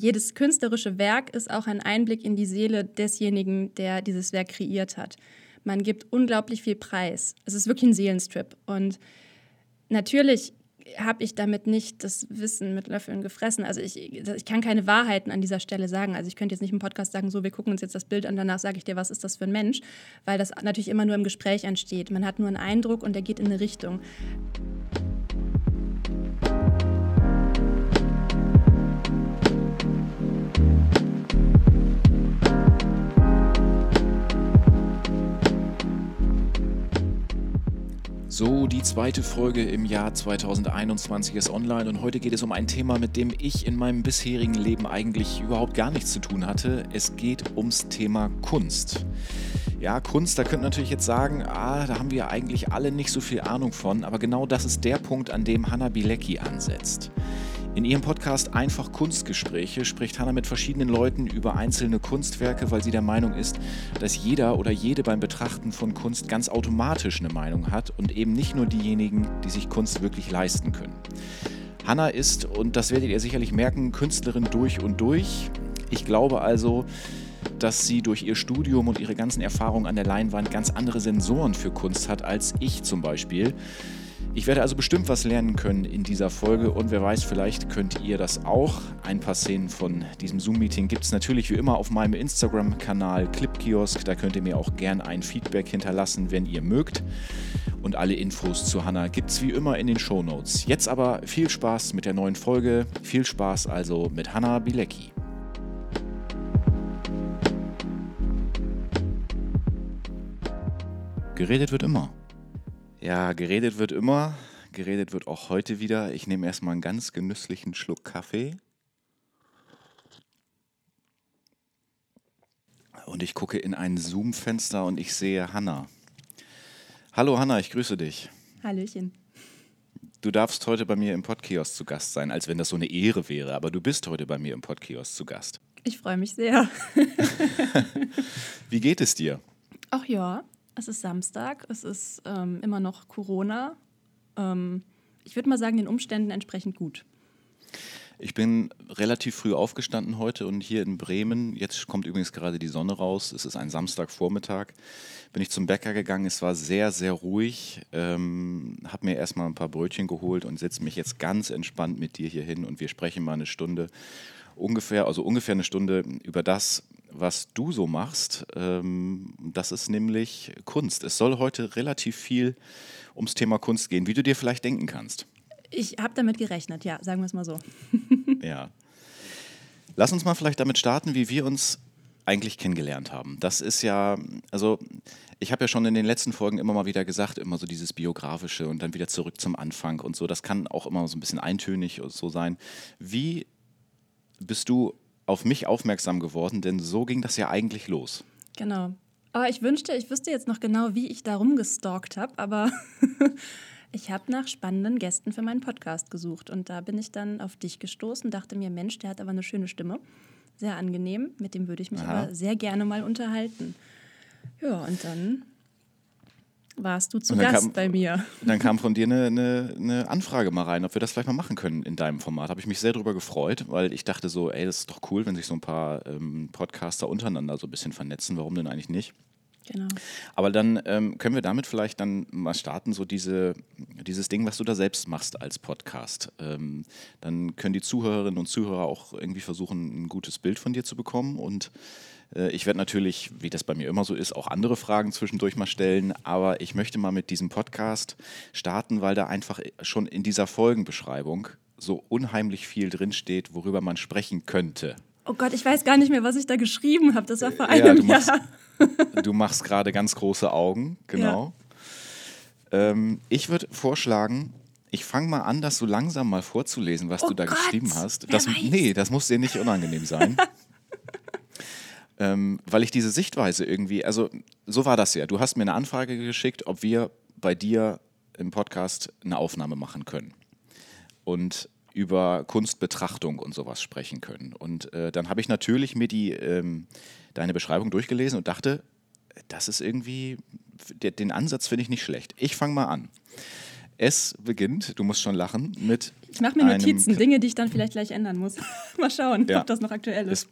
Jedes künstlerische Werk ist auch ein Einblick in die Seele desjenigen, der dieses Werk kreiert hat. Man gibt unglaublich viel Preis. Es ist wirklich ein Seelenstrip. Und natürlich habe ich damit nicht das Wissen mit Löffeln gefressen. Also ich, ich kann keine Wahrheiten an dieser Stelle sagen. Also ich könnte jetzt nicht im Podcast sagen, so, wir gucken uns jetzt das Bild an, danach sage ich dir, was ist das für ein Mensch, weil das natürlich immer nur im Gespräch entsteht. Man hat nur einen Eindruck und der geht in eine Richtung. So, die zweite Folge im Jahr 2021 ist online und heute geht es um ein Thema, mit dem ich in meinem bisherigen Leben eigentlich überhaupt gar nichts zu tun hatte. Es geht ums Thema Kunst. Ja, Kunst, da könnte man natürlich jetzt sagen, ah, da haben wir eigentlich alle nicht so viel Ahnung von, aber genau das ist der Punkt, an dem Hanna Bilecki ansetzt. In ihrem Podcast Einfach Kunstgespräche spricht Hanna mit verschiedenen Leuten über einzelne Kunstwerke, weil sie der Meinung ist, dass jeder oder jede beim Betrachten von Kunst ganz automatisch eine Meinung hat und eben nicht nur diejenigen, die sich Kunst wirklich leisten können. Hanna ist, und das werdet ihr sicherlich merken, Künstlerin durch und durch. Ich glaube also, dass sie durch ihr Studium und ihre ganzen Erfahrungen an der Leinwand ganz andere Sensoren für Kunst hat als ich zum Beispiel. Ich werde also bestimmt was lernen können in dieser Folge und wer weiß, vielleicht könnt ihr das auch. Ein paar Szenen von diesem Zoom-Meeting gibt es natürlich wie immer auf meinem Instagram-Kanal Clipkiosk. Da könnt ihr mir auch gern ein Feedback hinterlassen, wenn ihr mögt. Und alle Infos zu Hannah gibt es wie immer in den Show Notes. Jetzt aber viel Spaß mit der neuen Folge. Viel Spaß also mit Hannah Bilecki. Geredet wird immer. Ja, geredet wird immer. Geredet wird auch heute wieder. Ich nehme erstmal einen ganz genüsslichen Schluck Kaffee. Und ich gucke in ein Zoom-Fenster und ich sehe Hanna. Hallo Hanna, ich grüße dich. Hallöchen. Du darfst heute bei mir im Podcast zu Gast sein, als wenn das so eine Ehre wäre, aber du bist heute bei mir im Podcast zu Gast. Ich freue mich sehr. Wie geht es dir? Ach ja, es ist Samstag, es ist ähm, immer noch Corona. Ähm, ich würde mal sagen, den Umständen entsprechend gut. Ich bin relativ früh aufgestanden heute und hier in Bremen, jetzt kommt übrigens gerade die Sonne raus, es ist ein Samstagvormittag, bin ich zum Bäcker gegangen, es war sehr, sehr ruhig, ähm, habe mir erstmal ein paar Brötchen geholt und setze mich jetzt ganz entspannt mit dir hier hin. Und wir sprechen mal eine Stunde, ungefähr, also ungefähr eine Stunde über das, was du so machst. Ähm, das ist nämlich Kunst. Es soll heute relativ viel ums Thema Kunst gehen, wie du dir vielleicht denken kannst. Ich habe damit gerechnet, ja, sagen wir es mal so. ja. Lass uns mal vielleicht damit starten, wie wir uns eigentlich kennengelernt haben. Das ist ja, also ich habe ja schon in den letzten Folgen immer mal wieder gesagt, immer so dieses biografische und dann wieder zurück zum Anfang und so. Das kann auch immer so ein bisschen eintönig so sein. Wie bist du auf mich aufmerksam geworden, denn so ging das ja eigentlich los. Genau. Aber ich wünschte, ich wüsste jetzt noch genau, wie ich da rumgestalkt habe, aber ich habe nach spannenden Gästen für meinen Podcast gesucht und da bin ich dann auf dich gestoßen, dachte mir, Mensch, der hat aber eine schöne Stimme, sehr angenehm, mit dem würde ich mich Aha. aber sehr gerne mal unterhalten. Ja, und dann warst du zu Gast kam, bei mir. Dann kam von dir eine, eine, eine, Anfrage mal rein, ob wir das vielleicht mal machen können in deinem Format. Habe ich mich sehr darüber gefreut, weil ich dachte so, ey, das ist doch cool, wenn sich so ein paar ähm, Podcaster untereinander so ein bisschen vernetzen. Warum denn eigentlich nicht? Genau. Aber dann ähm, können wir damit vielleicht dann mal starten, so diese, dieses Ding, was du da selbst machst als Podcast. Ähm, dann können die Zuhörerinnen und Zuhörer auch irgendwie versuchen, ein gutes Bild von dir zu bekommen und ich werde natürlich, wie das bei mir immer so ist, auch andere Fragen zwischendurch mal stellen, aber ich möchte mal mit diesem Podcast starten, weil da einfach schon in dieser Folgenbeschreibung so unheimlich viel drinsteht, worüber man sprechen könnte. Oh Gott, ich weiß gar nicht mehr, was ich da geschrieben habe. Das war vor einem ja, du machst, Jahr. du machst gerade ganz große Augen, genau. Ja. Ähm, ich würde vorschlagen, ich fange mal an, das so langsam mal vorzulesen, was oh du da Gott, geschrieben hast. Das, nee, das muss dir nicht unangenehm sein. ähm, weil ich diese Sichtweise irgendwie, also so war das ja. Du hast mir eine Anfrage geschickt, ob wir bei dir im Podcast eine Aufnahme machen können und über Kunstbetrachtung und sowas sprechen können. Und äh, dann habe ich natürlich mir die, ähm, deine Beschreibung durchgelesen und dachte, das ist irgendwie, den Ansatz finde ich nicht schlecht. Ich fange mal an. Es beginnt, du musst schon lachen, mit. Ich mache mir Notizen, Dinge, die ich dann vielleicht gleich ändern muss. Mal schauen, ja. ob das noch aktuell ist. Es,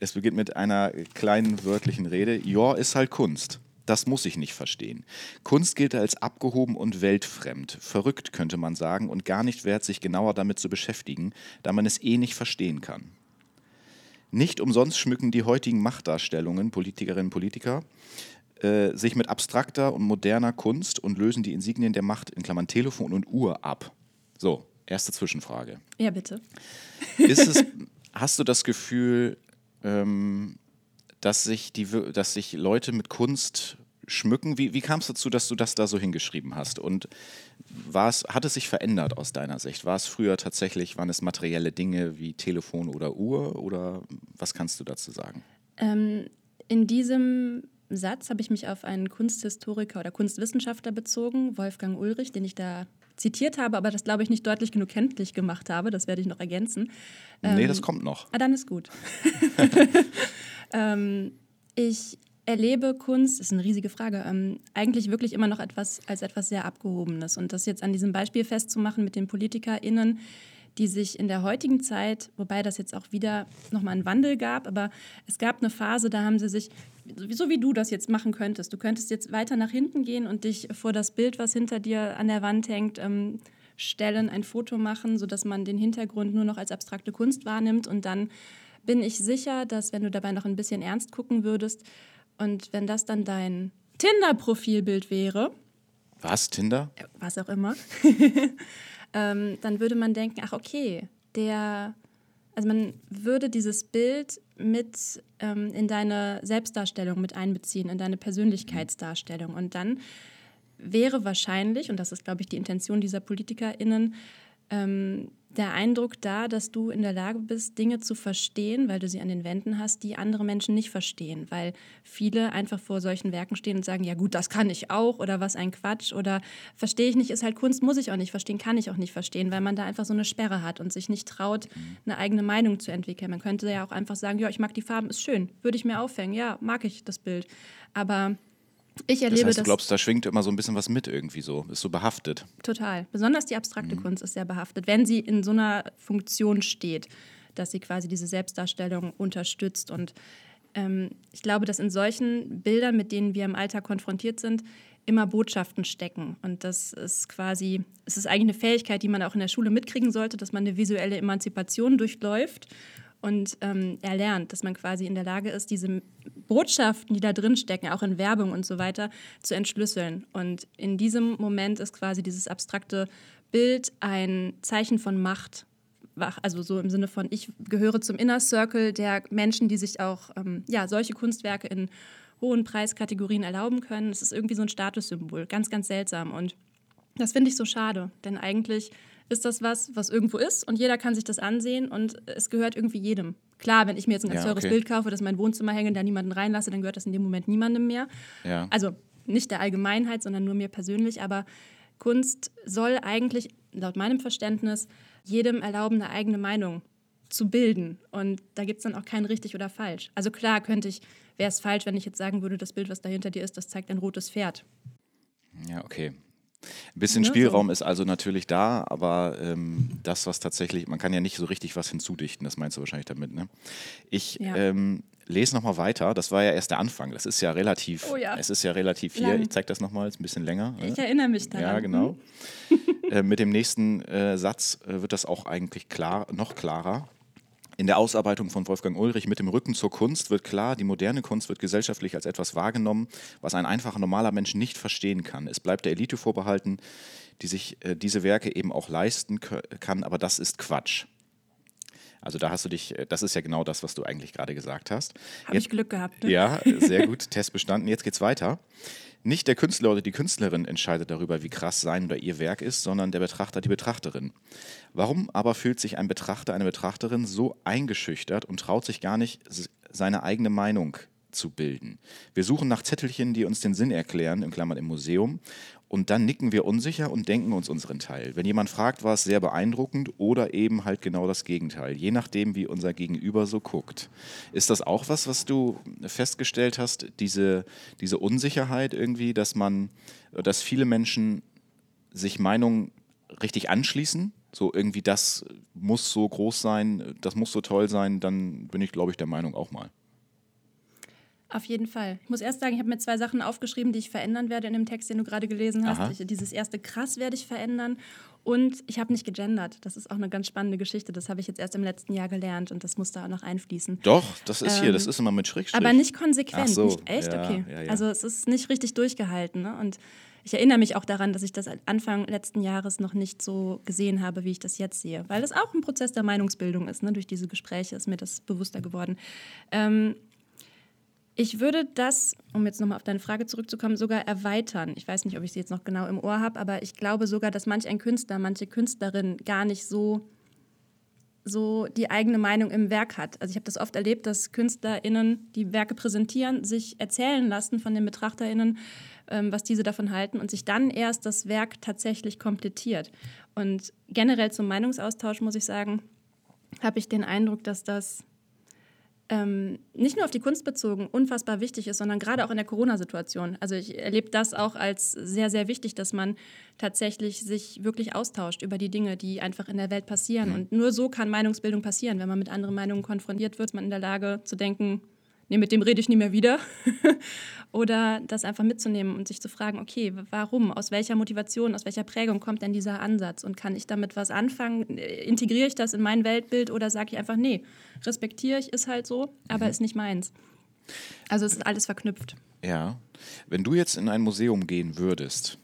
es beginnt mit einer kleinen wörtlichen Rede. Jor ist halt Kunst. Das muss ich nicht verstehen. Kunst gilt als abgehoben und weltfremd, verrückt könnte man sagen und gar nicht wert, sich genauer damit zu beschäftigen, da man es eh nicht verstehen kann. Nicht umsonst schmücken die heutigen Machtdarstellungen, Politikerinnen und Politiker, äh, sich mit abstrakter und moderner Kunst und lösen die Insignien der Macht in Klammern Telefon und Uhr ab. So, erste Zwischenfrage. Ja, bitte. Ist es, hast du das Gefühl, ähm, dass sich, die, dass sich Leute mit Kunst schmücken. Wie, wie kam es dazu, dass du das da so hingeschrieben hast? Und war's, hat es sich verändert aus deiner Sicht? War es früher tatsächlich, waren es materielle Dinge wie Telefon oder Uhr? Oder was kannst du dazu sagen? Ähm, in diesem Satz habe ich mich auf einen Kunsthistoriker oder Kunstwissenschaftler bezogen, Wolfgang Ulrich, den ich da zitiert habe, aber das, glaube ich, nicht deutlich genug kenntlich gemacht habe. Das werde ich noch ergänzen. Nee, ähm, das kommt noch. Ah, dann ist gut. ähm, ich erlebe Kunst, ist eine riesige Frage, ähm, eigentlich wirklich immer noch etwas als etwas sehr Abgehobenes. Und das jetzt an diesem Beispiel festzumachen mit den PolitikerInnen, die sich in der heutigen Zeit, wobei das jetzt auch wieder nochmal einen Wandel gab, aber es gab eine Phase, da haben sie sich, so wie du das jetzt machen könntest, du könntest jetzt weiter nach hinten gehen und dich vor das Bild, was hinter dir an der Wand hängt, ähm, stellen, ein Foto machen, sodass man den Hintergrund nur noch als abstrakte Kunst wahrnimmt und dann bin ich sicher, dass wenn du dabei noch ein bisschen ernst gucken würdest, und wenn das dann dein Tinder-Profilbild wäre. Was, Tinder? Was auch immer. ähm, dann würde man denken, ach okay, der, also man würde dieses Bild mit ähm, in deine Selbstdarstellung mit einbeziehen, in deine Persönlichkeitsdarstellung. Und dann wäre wahrscheinlich, und das ist, glaube ich, die Intention dieser PolitikerInnen, ähm, der Eindruck da, dass du in der Lage bist, Dinge zu verstehen, weil du sie an den Wänden hast, die andere Menschen nicht verstehen, weil viele einfach vor solchen Werken stehen und sagen, ja gut, das kann ich auch oder was ein Quatsch oder verstehe ich nicht, ist halt Kunst, muss ich auch nicht verstehen, kann ich auch nicht verstehen, weil man da einfach so eine Sperre hat und sich nicht traut, eine eigene Meinung zu entwickeln. Man könnte ja auch einfach sagen, ja, ich mag die Farben, ist schön, würde ich mir aufhängen, ja, mag ich das Bild, aber ich erlebe das. Heißt, du glaubst, da schwingt immer so ein bisschen was mit irgendwie so, ist so behaftet. Total. Besonders die abstrakte mhm. Kunst ist sehr behaftet, wenn sie in so einer Funktion steht, dass sie quasi diese Selbstdarstellung unterstützt. Und ähm, ich glaube, dass in solchen Bildern, mit denen wir im Alltag konfrontiert sind, immer Botschaften stecken. Und das ist quasi, es ist eigentlich eine Fähigkeit, die man auch in der Schule mitkriegen sollte, dass man eine visuelle Emanzipation durchläuft und ähm, erlernt, dass man quasi in der Lage ist, diese Botschaften, die da drin stecken, auch in Werbung und so weiter, zu entschlüsseln. Und in diesem Moment ist quasi dieses abstrakte Bild ein Zeichen von Macht. Also so im Sinne von, ich gehöre zum Inner Circle der Menschen, die sich auch ähm, ja, solche Kunstwerke in hohen Preiskategorien erlauben können. Es ist irgendwie so ein Statussymbol, ganz, ganz seltsam. Und das finde ich so schade, denn eigentlich ist das was, was irgendwo ist und jeder kann sich das ansehen und es gehört irgendwie jedem. Klar, wenn ich mir jetzt ein ganz ja, teures okay. Bild kaufe, das in mein Wohnzimmer hänge, da niemanden reinlasse, dann gehört das in dem Moment niemandem mehr. Ja. Also nicht der Allgemeinheit, sondern nur mir persönlich. Aber Kunst soll eigentlich, laut meinem Verständnis, jedem erlauben, eine eigene Meinung zu bilden. Und da gibt es dann auch kein richtig oder falsch. Also klar könnte ich, wäre es falsch, wenn ich jetzt sagen würde, das Bild, was da hinter dir ist, das zeigt ein rotes Pferd. Ja, okay. Ein bisschen ja, Spielraum ist also natürlich da, aber ähm, das, was tatsächlich, man kann ja nicht so richtig was hinzudichten, das meinst du wahrscheinlich damit, ne? Ich ja. ähm, lese nochmal weiter, das war ja erst der Anfang, das ist ja relativ, oh ja. es ist ja relativ hier, ich zeige das nochmal, ist ein bisschen länger. Ich ne? erinnere mich daran. Ja, genau. äh, mit dem nächsten äh, Satz äh, wird das auch eigentlich klar, noch klarer. In der Ausarbeitung von Wolfgang Ulrich mit dem Rücken zur Kunst wird klar, die moderne Kunst wird gesellschaftlich als etwas wahrgenommen, was ein einfacher normaler Mensch nicht verstehen kann. Es bleibt der Elite vorbehalten, die sich äh, diese Werke eben auch leisten kann, aber das ist Quatsch. Also da hast du dich, äh, das ist ja genau das, was du eigentlich gerade gesagt hast. Habe ich Glück gehabt. Ne? Ja, sehr gut, Test bestanden. Jetzt geht's weiter. Nicht der Künstler oder die Künstlerin entscheidet darüber, wie krass sein oder ihr Werk ist, sondern der Betrachter, die Betrachterin. Warum aber fühlt sich ein Betrachter, eine Betrachterin so eingeschüchtert und traut sich gar nicht, seine eigene Meinung zu bilden? Wir suchen nach Zettelchen, die uns den Sinn erklären, in Klammern im Museum, und dann nicken wir unsicher und denken uns unseren Teil. Wenn jemand fragt, war es sehr beeindruckend oder eben halt genau das Gegenteil, je nachdem, wie unser Gegenüber so guckt. Ist das auch was, was du festgestellt hast, diese, diese Unsicherheit irgendwie, dass man, dass viele Menschen sich Meinungen richtig anschließen, so irgendwie das muss so groß sein, das muss so toll sein, dann bin ich, glaube ich, der Meinung auch mal. Auf jeden Fall. Ich muss erst sagen, ich habe mir zwei Sachen aufgeschrieben, die ich verändern werde in dem Text, den du gerade gelesen hast. Ich, dieses erste krass werde ich verändern. Und ich habe nicht gegendert. Das ist auch eine ganz spannende Geschichte. Das habe ich jetzt erst im letzten Jahr gelernt und das muss da auch noch einfließen. Doch, das ist ähm, hier, das ist immer mit Schrägstrich. Aber nicht konsequent, so, nicht echt, ja, okay. Ja, ja. Also es ist nicht richtig durchgehalten. Ne? Und ich erinnere mich auch daran, dass ich das Anfang letzten Jahres noch nicht so gesehen habe, wie ich das jetzt sehe. Weil das auch ein Prozess der Meinungsbildung ist. Ne? Durch diese Gespräche ist mir das bewusster geworden. Ähm, ich würde das, um jetzt nochmal auf deine Frage zurückzukommen, sogar erweitern. Ich weiß nicht, ob ich sie jetzt noch genau im Ohr habe, aber ich glaube sogar, dass manch ein Künstler, manche Künstlerin gar nicht so, so die eigene Meinung im Werk hat. Also ich habe das oft erlebt, dass KünstlerInnen, die Werke präsentieren, sich erzählen lassen von den BetrachterInnen, ähm, was diese davon halten und sich dann erst das Werk tatsächlich komplettiert. Und generell zum Meinungsaustausch muss ich sagen, habe ich den Eindruck, dass das ähm, nicht nur auf die Kunst bezogen unfassbar wichtig ist, sondern gerade auch in der Corona-Situation. Also ich erlebe das auch als sehr, sehr wichtig, dass man tatsächlich sich wirklich austauscht über die Dinge, die einfach in der Welt passieren. Mhm. Und nur so kann Meinungsbildung passieren. Wenn man mit anderen Meinungen konfrontiert wird, ist man in der Lage zu denken, nee, mit dem rede ich nie mehr wieder. Oder das einfach mitzunehmen und sich zu fragen, okay, warum, aus welcher Motivation, aus welcher Prägung kommt denn dieser Ansatz und kann ich damit was anfangen? Integriere ich das in mein Weltbild oder sage ich einfach, nee, respektiere ich, ist halt so, aber mhm. ist nicht meins. Also es ist alles verknüpft. Ja. Wenn du jetzt in ein Museum gehen würdest,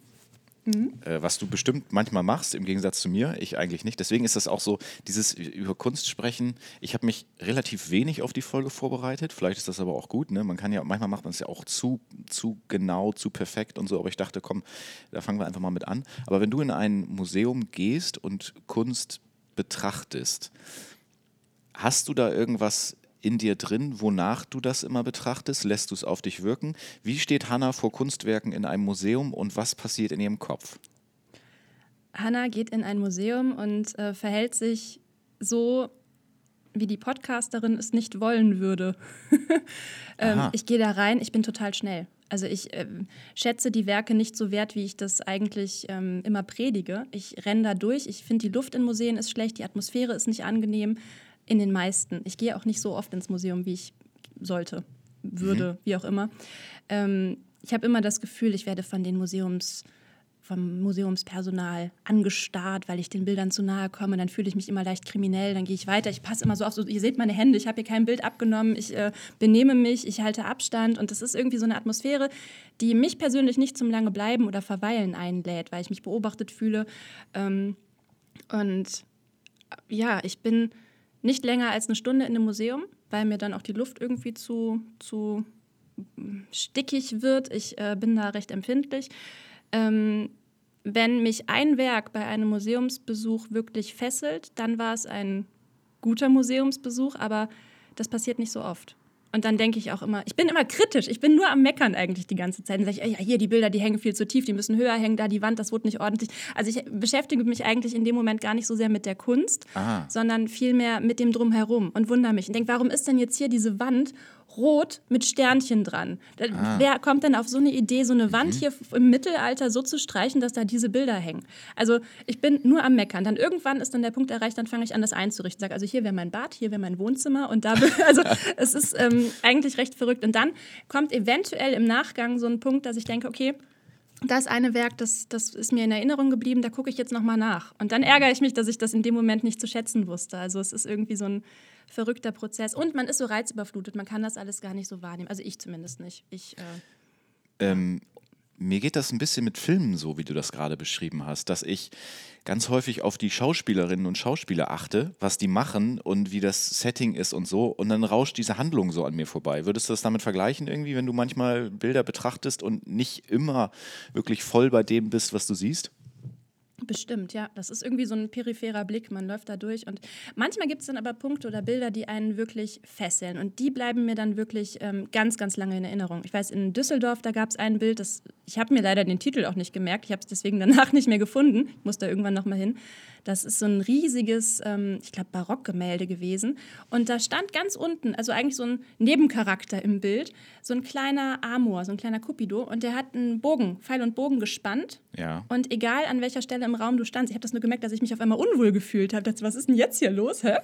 Mhm. Äh, was du bestimmt manchmal machst, im Gegensatz zu mir, ich eigentlich nicht. Deswegen ist das auch so, dieses über Kunst sprechen. Ich habe mich relativ wenig auf die Folge vorbereitet. Vielleicht ist das aber auch gut. Ne? Man kann ja, manchmal macht man es ja auch zu, zu genau, zu perfekt und so. Aber ich dachte, komm, da fangen wir einfach mal mit an. Aber wenn du in ein Museum gehst und Kunst betrachtest, hast du da irgendwas in dir drin, wonach du das immer betrachtest? Lässt du es auf dich wirken? Wie steht Hannah vor Kunstwerken in einem Museum und was passiert in ihrem Kopf? Hannah geht in ein Museum und äh, verhält sich so, wie die Podcasterin es nicht wollen würde. ähm, ich gehe da rein, ich bin total schnell. Also ich äh, schätze die Werke nicht so wert, wie ich das eigentlich ähm, immer predige. Ich renne da durch, ich finde die Luft in Museen ist schlecht, die Atmosphäre ist nicht angenehm. In den meisten. Ich gehe auch nicht so oft ins Museum, wie ich sollte, würde, mhm. wie auch immer. Ähm, ich habe immer das Gefühl, ich werde von den Museums vom Museumspersonal angestarrt, weil ich den Bildern zu nahe komme. Dann fühle ich mich immer leicht kriminell, dann gehe ich weiter. Ich passe immer so auf, so, ihr seht meine Hände, ich habe hier kein Bild abgenommen, ich äh, benehme mich, ich halte Abstand. Und das ist irgendwie so eine Atmosphäre, die mich persönlich nicht zum lange bleiben oder verweilen einlädt, weil ich mich beobachtet fühle. Ähm, und ja, ich bin nicht länger als eine Stunde in einem Museum, weil mir dann auch die Luft irgendwie zu, zu stickig wird. Ich äh, bin da recht empfindlich. Ähm, wenn mich ein Werk bei einem Museumsbesuch wirklich fesselt, dann war es ein guter Museumsbesuch, aber das passiert nicht so oft. Und dann denke ich auch immer, ich bin immer kritisch, ich bin nur am Meckern eigentlich die ganze Zeit. Dann sage ich, ja, hier, die Bilder, die hängen viel zu tief, die müssen höher hängen, da die Wand, das wurde nicht ordentlich. Also ich beschäftige mich eigentlich in dem Moment gar nicht so sehr mit der Kunst, Aha. sondern vielmehr mit dem Drumherum und wundere mich und denke, warum ist denn jetzt hier diese Wand rot mit Sternchen dran. Ah. Wer kommt denn auf so eine Idee, so eine Wand mhm. hier im Mittelalter so zu streichen, dass da diese Bilder hängen? Also ich bin nur am Meckern. Dann irgendwann ist dann der Punkt erreicht, dann fange ich an, das einzurichten. Sage, also hier wäre mein Bad, hier wäre mein Wohnzimmer und da, also es ist ähm, eigentlich recht verrückt. Und dann kommt eventuell im Nachgang so ein Punkt, dass ich denke, okay, das eine Werk, das, das ist mir in Erinnerung geblieben, da gucke ich jetzt nochmal nach. Und dann ärgere ich mich, dass ich das in dem Moment nicht zu schätzen wusste. Also es ist irgendwie so ein verrückter Prozess. Und man ist so reizüberflutet, man kann das alles gar nicht so wahrnehmen. Also ich zumindest nicht. Ich, äh, ähm, mir geht das ein bisschen mit Filmen so, wie du das gerade beschrieben hast, dass ich ganz häufig auf die Schauspielerinnen und Schauspieler achte, was die machen und wie das Setting ist und so. Und dann rauscht diese Handlung so an mir vorbei. Würdest du das damit vergleichen irgendwie, wenn du manchmal Bilder betrachtest und nicht immer wirklich voll bei dem bist, was du siehst? Bestimmt, ja. Das ist irgendwie so ein peripherer Blick. Man läuft da durch. Und manchmal gibt es dann aber Punkte oder Bilder, die einen wirklich fesseln. Und die bleiben mir dann wirklich ähm, ganz, ganz lange in Erinnerung. Ich weiß, in Düsseldorf, da gab es ein Bild, das ich habe mir leider den Titel auch nicht gemerkt. Ich habe es deswegen danach nicht mehr gefunden. Ich muss da irgendwann nochmal hin. Das ist so ein riesiges, ähm, ich glaube, Barockgemälde gewesen. Und da stand ganz unten, also eigentlich so ein Nebencharakter im Bild, so ein kleiner Amor, so ein kleiner Cupido. Und der hat einen Bogen, Pfeil und Bogen gespannt. Ja. Und egal an welcher Stelle im Raum du standst, ich habe das nur gemerkt, dass ich mich auf einmal unwohl gefühlt habe. Was ist denn jetzt hier los? Hä?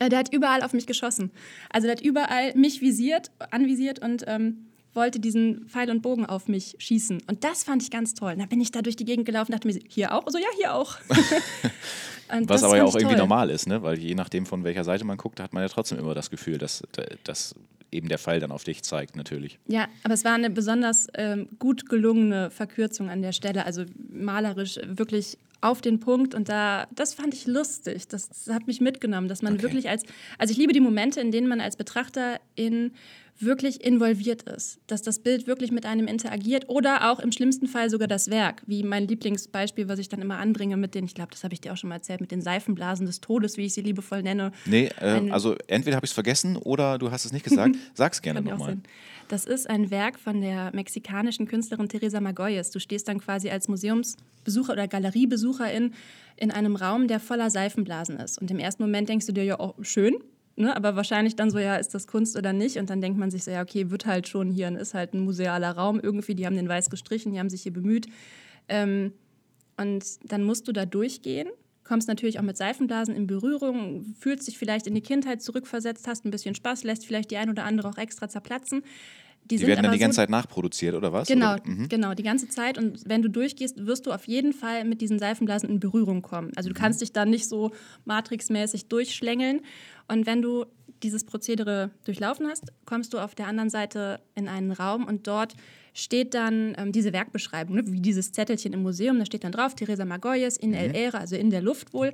Äh, der hat überall auf mich geschossen. Also der hat überall mich visiert, anvisiert und ähm, wollte diesen Pfeil und Bogen auf mich schießen. Und das fand ich ganz toll. Und dann bin ich da durch die Gegend gelaufen und dachte mir, hier auch? Also ja, hier auch. Was aber ja auch irgendwie normal ist, ne? weil je nachdem, von welcher Seite man guckt, hat man ja trotzdem immer das Gefühl, dass, dass eben der Pfeil dann auf dich zeigt, natürlich. Ja, aber es war eine besonders ähm, gut gelungene Verkürzung an der Stelle, also malerisch wirklich auf den Punkt und da, das fand ich lustig. Das, das hat mich mitgenommen, dass man okay. wirklich als, also ich liebe die Momente, in denen man als Betrachter in wirklich involviert ist, dass das Bild wirklich mit einem interagiert oder auch im schlimmsten Fall sogar das Werk, wie mein Lieblingsbeispiel, was ich dann immer anbringe mit den, ich glaube, das habe ich dir auch schon mal erzählt, mit den Seifenblasen des Todes, wie ich sie liebevoll nenne. Nee, äh, also entweder habe ich es vergessen oder du hast es nicht gesagt. Sag's gerne nochmal. Das ist ein Werk von der mexikanischen Künstlerin Teresa Magoyes. Du stehst dann quasi als Museumsbesucher oder Galeriebesucherin in einem Raum, der voller Seifenblasen ist. Und im ersten Moment denkst du dir ja, oh, schön, Ne, aber wahrscheinlich dann so, ja, ist das Kunst oder nicht? Und dann denkt man sich so, ja, okay, wird halt schon hier, ist halt ein musealer Raum irgendwie, die haben den weiß gestrichen, die haben sich hier bemüht. Ähm, und dann musst du da durchgehen, kommst natürlich auch mit Seifenblasen in Berührung, fühlst dich vielleicht in die Kindheit zurückversetzt, hast ein bisschen Spaß, lässt vielleicht die ein oder andere auch extra zerplatzen. Die, die werden dann die ganze so, Zeit nachproduziert, oder was? Genau, oder? Mhm. genau, die ganze Zeit. Und wenn du durchgehst, wirst du auf jeden Fall mit diesen Seifenblasen in Berührung kommen. Also du mhm. kannst dich dann nicht so matrixmäßig durchschlängeln. Und wenn du dieses Prozedere durchlaufen hast, kommst du auf der anderen Seite in einen Raum und dort steht dann ähm, diese Werkbeschreibung, ne, wie dieses Zettelchen im Museum, da steht dann drauf, Teresa Magoyes in mhm. El Aire, also in der Luft wohl,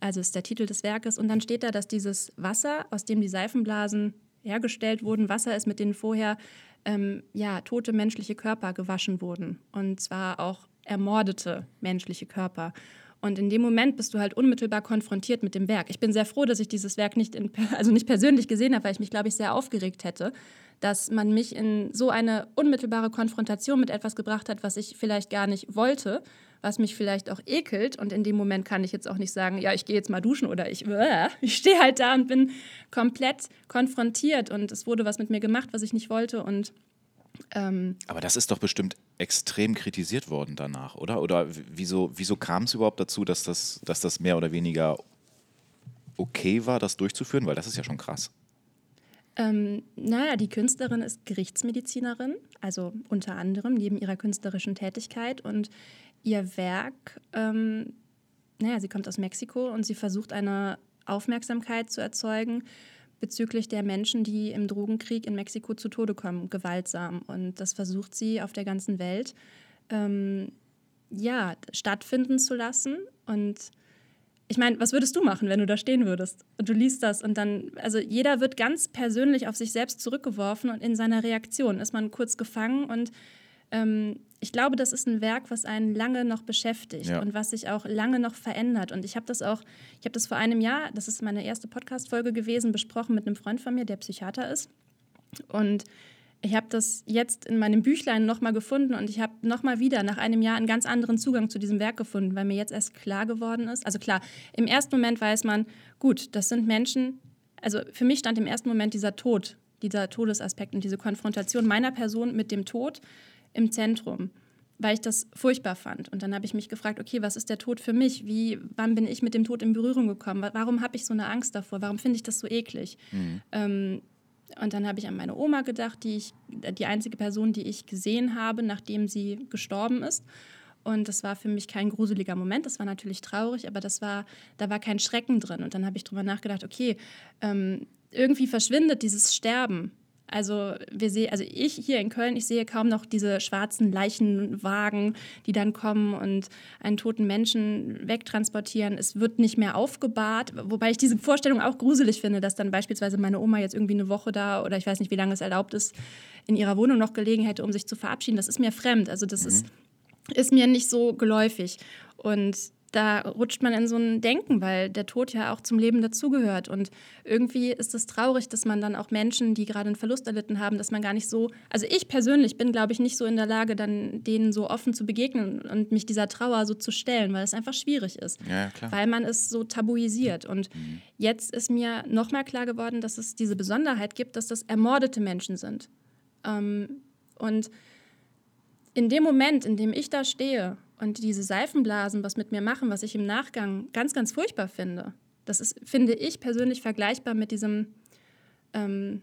also ist der Titel des Werkes. Und dann steht da, dass dieses Wasser, aus dem die Seifenblasen hergestellt wurden, Wasser ist, mit denen vorher ähm, ja, tote menschliche Körper gewaschen wurden. Und zwar auch ermordete menschliche Körper. Und in dem Moment bist du halt unmittelbar konfrontiert mit dem Werk. Ich bin sehr froh, dass ich dieses Werk nicht, in, also nicht persönlich gesehen habe, weil ich mich, glaube ich, sehr aufgeregt hätte, dass man mich in so eine unmittelbare Konfrontation mit etwas gebracht hat, was ich vielleicht gar nicht wollte, was mich vielleicht auch ekelt. Und in dem Moment kann ich jetzt auch nicht sagen, ja, ich gehe jetzt mal duschen oder ich, äh, ich stehe halt da und bin komplett konfrontiert und es wurde was mit mir gemacht, was ich nicht wollte. Und ähm, Aber das ist doch bestimmt extrem kritisiert worden danach, oder? Oder wieso, wieso kam es überhaupt dazu, dass das, dass das mehr oder weniger okay war, das durchzuführen? Weil das ist ja schon krass. Ähm, naja, die Künstlerin ist Gerichtsmedizinerin, also unter anderem neben ihrer künstlerischen Tätigkeit. Und ihr Werk, ähm, naja, sie kommt aus Mexiko und sie versucht eine Aufmerksamkeit zu erzeugen bezüglich der Menschen, die im Drogenkrieg in Mexiko zu Tode kommen, gewaltsam. Und das versucht sie auf der ganzen Welt ähm, ja, stattfinden zu lassen. Und ich meine, was würdest du machen, wenn du da stehen würdest und du liest das und dann, also jeder wird ganz persönlich auf sich selbst zurückgeworfen und in seiner Reaktion ist man kurz gefangen und ähm, ich glaube, das ist ein Werk, was einen lange noch beschäftigt ja. und was sich auch lange noch verändert. Und ich habe das auch, ich habe das vor einem Jahr, das ist meine erste Podcast-Folge gewesen, besprochen mit einem Freund von mir, der Psychiater ist. Und ich habe das jetzt in meinem Büchlein nochmal gefunden und ich habe nochmal wieder nach einem Jahr einen ganz anderen Zugang zu diesem Werk gefunden, weil mir jetzt erst klar geworden ist. Also klar, im ersten Moment weiß man, gut, das sind Menschen, also für mich stand im ersten Moment dieser Tod, dieser Todesaspekt und diese Konfrontation meiner Person mit dem Tod im Zentrum, weil ich das furchtbar fand. Und dann habe ich mich gefragt, okay, was ist der Tod für mich? Wie, wann bin ich mit dem Tod in Berührung gekommen? Warum habe ich so eine Angst davor? Warum finde ich das so eklig? Mhm. Ähm, und dann habe ich an meine Oma gedacht, die, ich, die einzige Person, die ich gesehen habe, nachdem sie gestorben ist. Und das war für mich kein gruseliger Moment. Das war natürlich traurig, aber das war, da war kein Schrecken drin. Und dann habe ich darüber nachgedacht, okay, ähm, irgendwie verschwindet dieses Sterben also wir sehen, also ich hier in Köln, ich sehe kaum noch diese schwarzen Leichenwagen, die dann kommen und einen toten Menschen wegtransportieren. Es wird nicht mehr aufgebahrt, wobei ich diese Vorstellung auch gruselig finde, dass dann beispielsweise meine Oma jetzt irgendwie eine Woche da oder ich weiß nicht, wie lange es erlaubt ist, in ihrer Wohnung noch gelegen hätte, um sich zu verabschieden. Das ist mir fremd. Also das mhm. ist, ist mir nicht so geläufig. Und da rutscht man in so ein Denken, weil der Tod ja auch zum Leben dazugehört. Und irgendwie ist es traurig, dass man dann auch Menschen, die gerade einen Verlust erlitten haben, dass man gar nicht so, also ich persönlich bin, glaube ich, nicht so in der Lage, dann denen so offen zu begegnen und mich dieser Trauer so zu stellen, weil es einfach schwierig ist. Ja, klar. Weil man es so tabuisiert. Und mhm. jetzt ist mir nochmal klar geworden, dass es diese Besonderheit gibt, dass das ermordete Menschen sind. Ähm, und in dem Moment, in dem ich da stehe und diese Seifenblasen was mit mir machen, was ich im Nachgang ganz, ganz furchtbar finde, das ist, finde ich persönlich vergleichbar mit diesem ähm,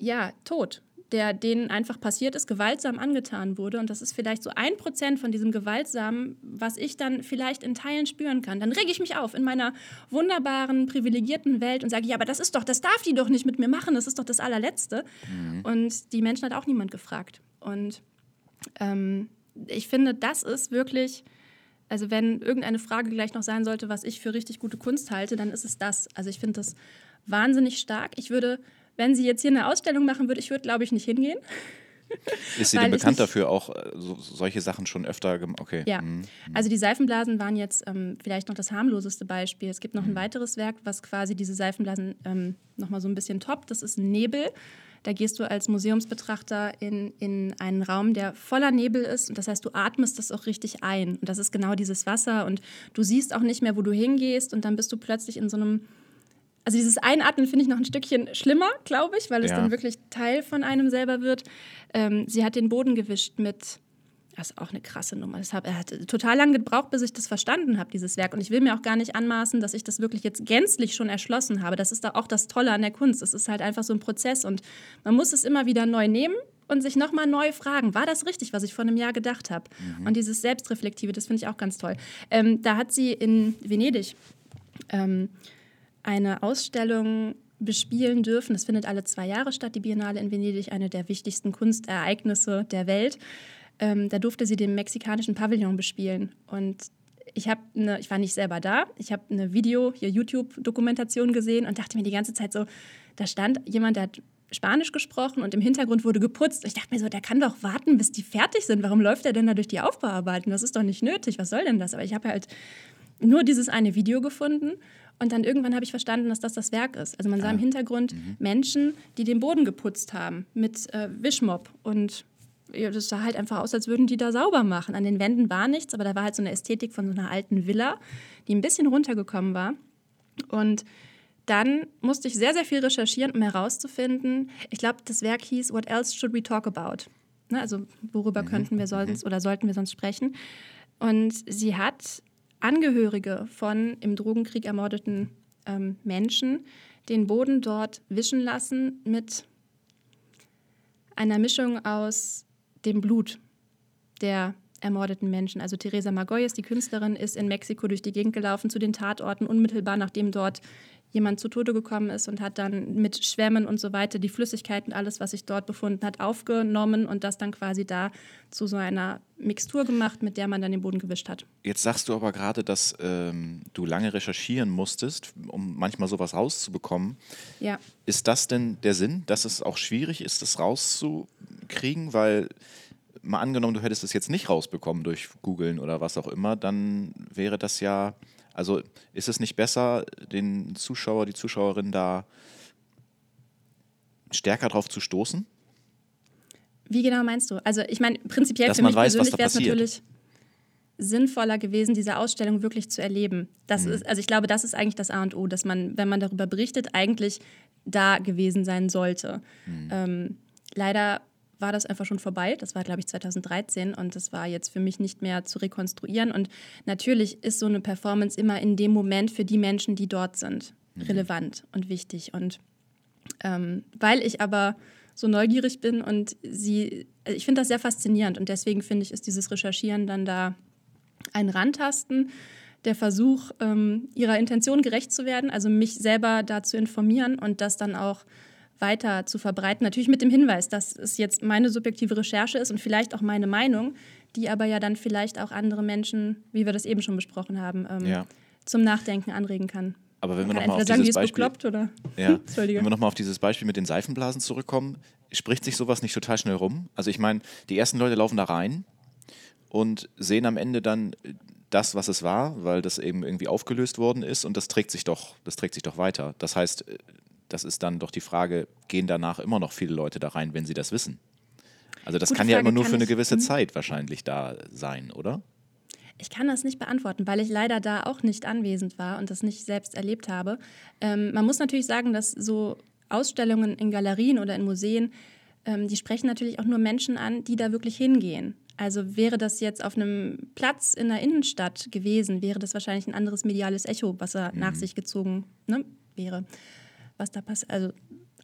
ja, Tod, der denen einfach passiert ist, gewaltsam angetan wurde. Und das ist vielleicht so ein Prozent von diesem Gewaltsamen, was ich dann vielleicht in Teilen spüren kann. Dann rege ich mich auf in meiner wunderbaren, privilegierten Welt und sage, ja, aber das ist doch, das darf die doch nicht mit mir machen, das ist doch das allerletzte. Mhm. Und die Menschen hat auch niemand gefragt. Und ähm, ich finde, das ist wirklich, also wenn irgendeine Frage gleich noch sein sollte, was ich für richtig gute Kunst halte, dann ist es das. Also ich finde das wahnsinnig stark. Ich würde, wenn sie jetzt hier eine Ausstellung machen würde, ich würde, glaube ich, nicht hingehen. Ist sie denn bekannt dafür, auch äh, so, solche Sachen schon öfter gemacht? Okay. Ja, mhm. also die Seifenblasen waren jetzt ähm, vielleicht noch das harmloseste Beispiel. Es gibt noch ein mhm. weiteres Werk, was quasi diese Seifenblasen ähm, nochmal so ein bisschen toppt. Das ist Nebel. Da gehst du als Museumsbetrachter in, in einen Raum, der voller Nebel ist. Und das heißt, du atmest das auch richtig ein. Und das ist genau dieses Wasser. Und du siehst auch nicht mehr, wo du hingehst. Und dann bist du plötzlich in so einem. Also dieses Einatmen finde ich noch ein Stückchen schlimmer, glaube ich, weil es ja. dann wirklich Teil von einem selber wird. Ähm, sie hat den Boden gewischt mit das ist auch eine krasse Nummer. Das er hat total lange gebraucht, bis ich das verstanden habe, dieses Werk. Und ich will mir auch gar nicht anmaßen, dass ich das wirklich jetzt gänzlich schon erschlossen habe. Das ist da auch das Tolle an der Kunst. Es ist halt einfach so ein Prozess und man muss es immer wieder neu nehmen und sich nochmal neu fragen, war das richtig, was ich vor einem Jahr gedacht habe? Mhm. Und dieses Selbstreflektive, das finde ich auch ganz toll. Ähm, da hat sie in Venedig ähm, eine Ausstellung bespielen dürfen. Das findet alle zwei Jahre statt, die Biennale in Venedig, eine der wichtigsten Kunstereignisse der Welt ähm, da durfte sie den mexikanischen Pavillon bespielen. Und ich habe eine, ich war nicht selber da, ich habe eine Video, hier YouTube-Dokumentation gesehen und dachte mir die ganze Zeit so, da stand jemand, der hat Spanisch gesprochen und im Hintergrund wurde geputzt. Ich dachte mir so, der kann doch warten, bis die fertig sind. Warum läuft er denn da durch die Aufbauarbeiten? Das ist doch nicht nötig. Was soll denn das? Aber ich habe halt nur dieses eine Video gefunden und dann irgendwann habe ich verstanden, dass das das Werk ist. Also man sah ah. im Hintergrund mhm. Menschen, die den Boden geputzt haben mit äh, Wischmopp und das sah halt einfach aus, als würden die da sauber machen. An den Wänden war nichts, aber da war halt so eine Ästhetik von so einer alten Villa, die ein bisschen runtergekommen war. Und dann musste ich sehr, sehr viel recherchieren, um herauszufinden, ich glaube, das Werk hieß What Else Should We Talk About? Ne, also worüber mhm. könnten wir sonst mhm. oder sollten wir sonst sprechen? Und sie hat Angehörige von im Drogenkrieg ermordeten ähm, Menschen den Boden dort wischen lassen mit einer Mischung aus dem Blut der ermordeten Menschen. Also Teresa Magoyes, die Künstlerin, ist in Mexiko durch die Gegend gelaufen zu den Tatorten, unmittelbar nachdem dort jemand zu Tode gekommen ist und hat dann mit Schwämmen und so weiter die Flüssigkeiten, alles, was sich dort befunden hat, aufgenommen und das dann quasi da zu so einer Mixtur gemacht, mit der man dann den Boden gewischt hat. Jetzt sagst du aber gerade, dass ähm, du lange recherchieren musstest, um manchmal sowas rauszubekommen. Ja. Ist das denn der Sinn, dass es auch schwierig ist, das rauszukriegen? Weil mal angenommen, du hättest es jetzt nicht rausbekommen durch Googlen oder was auch immer, dann wäre das ja, also ist es nicht besser, den Zuschauer, die Zuschauerin da stärker drauf zu stoßen? Wie genau meinst du? Also ich meine, prinzipiell Dass für mich weiß, persönlich wäre es natürlich sinnvoller gewesen, diese Ausstellung wirklich zu erleben. Das mhm. ist, also ich glaube, das ist eigentlich das A und O, dass man, wenn man darüber berichtet, eigentlich da gewesen sein sollte. Mhm. Ähm, leider war das einfach schon vorbei. Das war, glaube ich, 2013 und das war jetzt für mich nicht mehr zu rekonstruieren. Und natürlich ist so eine Performance immer in dem Moment für die Menschen, die dort sind, mhm. relevant und wichtig. Und ähm, weil ich aber so neugierig bin und sie, ich finde das sehr faszinierend und deswegen finde ich, ist dieses Recherchieren dann da ein Rantasten, der Versuch, ähm, ihrer Intention gerecht zu werden, also mich selber da zu informieren und das dann auch weiter zu verbreiten. Natürlich mit dem Hinweis, dass es jetzt meine subjektive Recherche ist und vielleicht auch meine Meinung, die aber ja dann vielleicht auch andere Menschen, wie wir das eben schon besprochen haben, ähm, ja. zum Nachdenken anregen kann. Aber wenn wir nochmal auf sagen, dieses Beispiel, bekloppt, oder? Ja, wenn wir noch mal auf dieses Beispiel mit den Seifenblasen zurückkommen, spricht sich sowas nicht total schnell rum? Also ich meine, die ersten Leute laufen da rein und sehen am Ende dann das, was es war, weil das eben irgendwie aufgelöst worden ist und das trägt sich doch, das trägt sich doch weiter. Das heißt, das ist dann doch die Frage, gehen danach immer noch viele Leute da rein, wenn sie das wissen? Also das Gute kann ja immer nur für eine gewisse ich, hm? Zeit wahrscheinlich da sein, oder? Ich kann das nicht beantworten, weil ich leider da auch nicht anwesend war und das nicht selbst erlebt habe. Ähm, man muss natürlich sagen, dass so Ausstellungen in Galerien oder in Museen, ähm, die sprechen natürlich auch nur Menschen an, die da wirklich hingehen. Also wäre das jetzt auf einem Platz in der Innenstadt gewesen, wäre das wahrscheinlich ein anderes mediales Echo, was er mhm. nach sich gezogen ne, wäre, was da passiert. Also,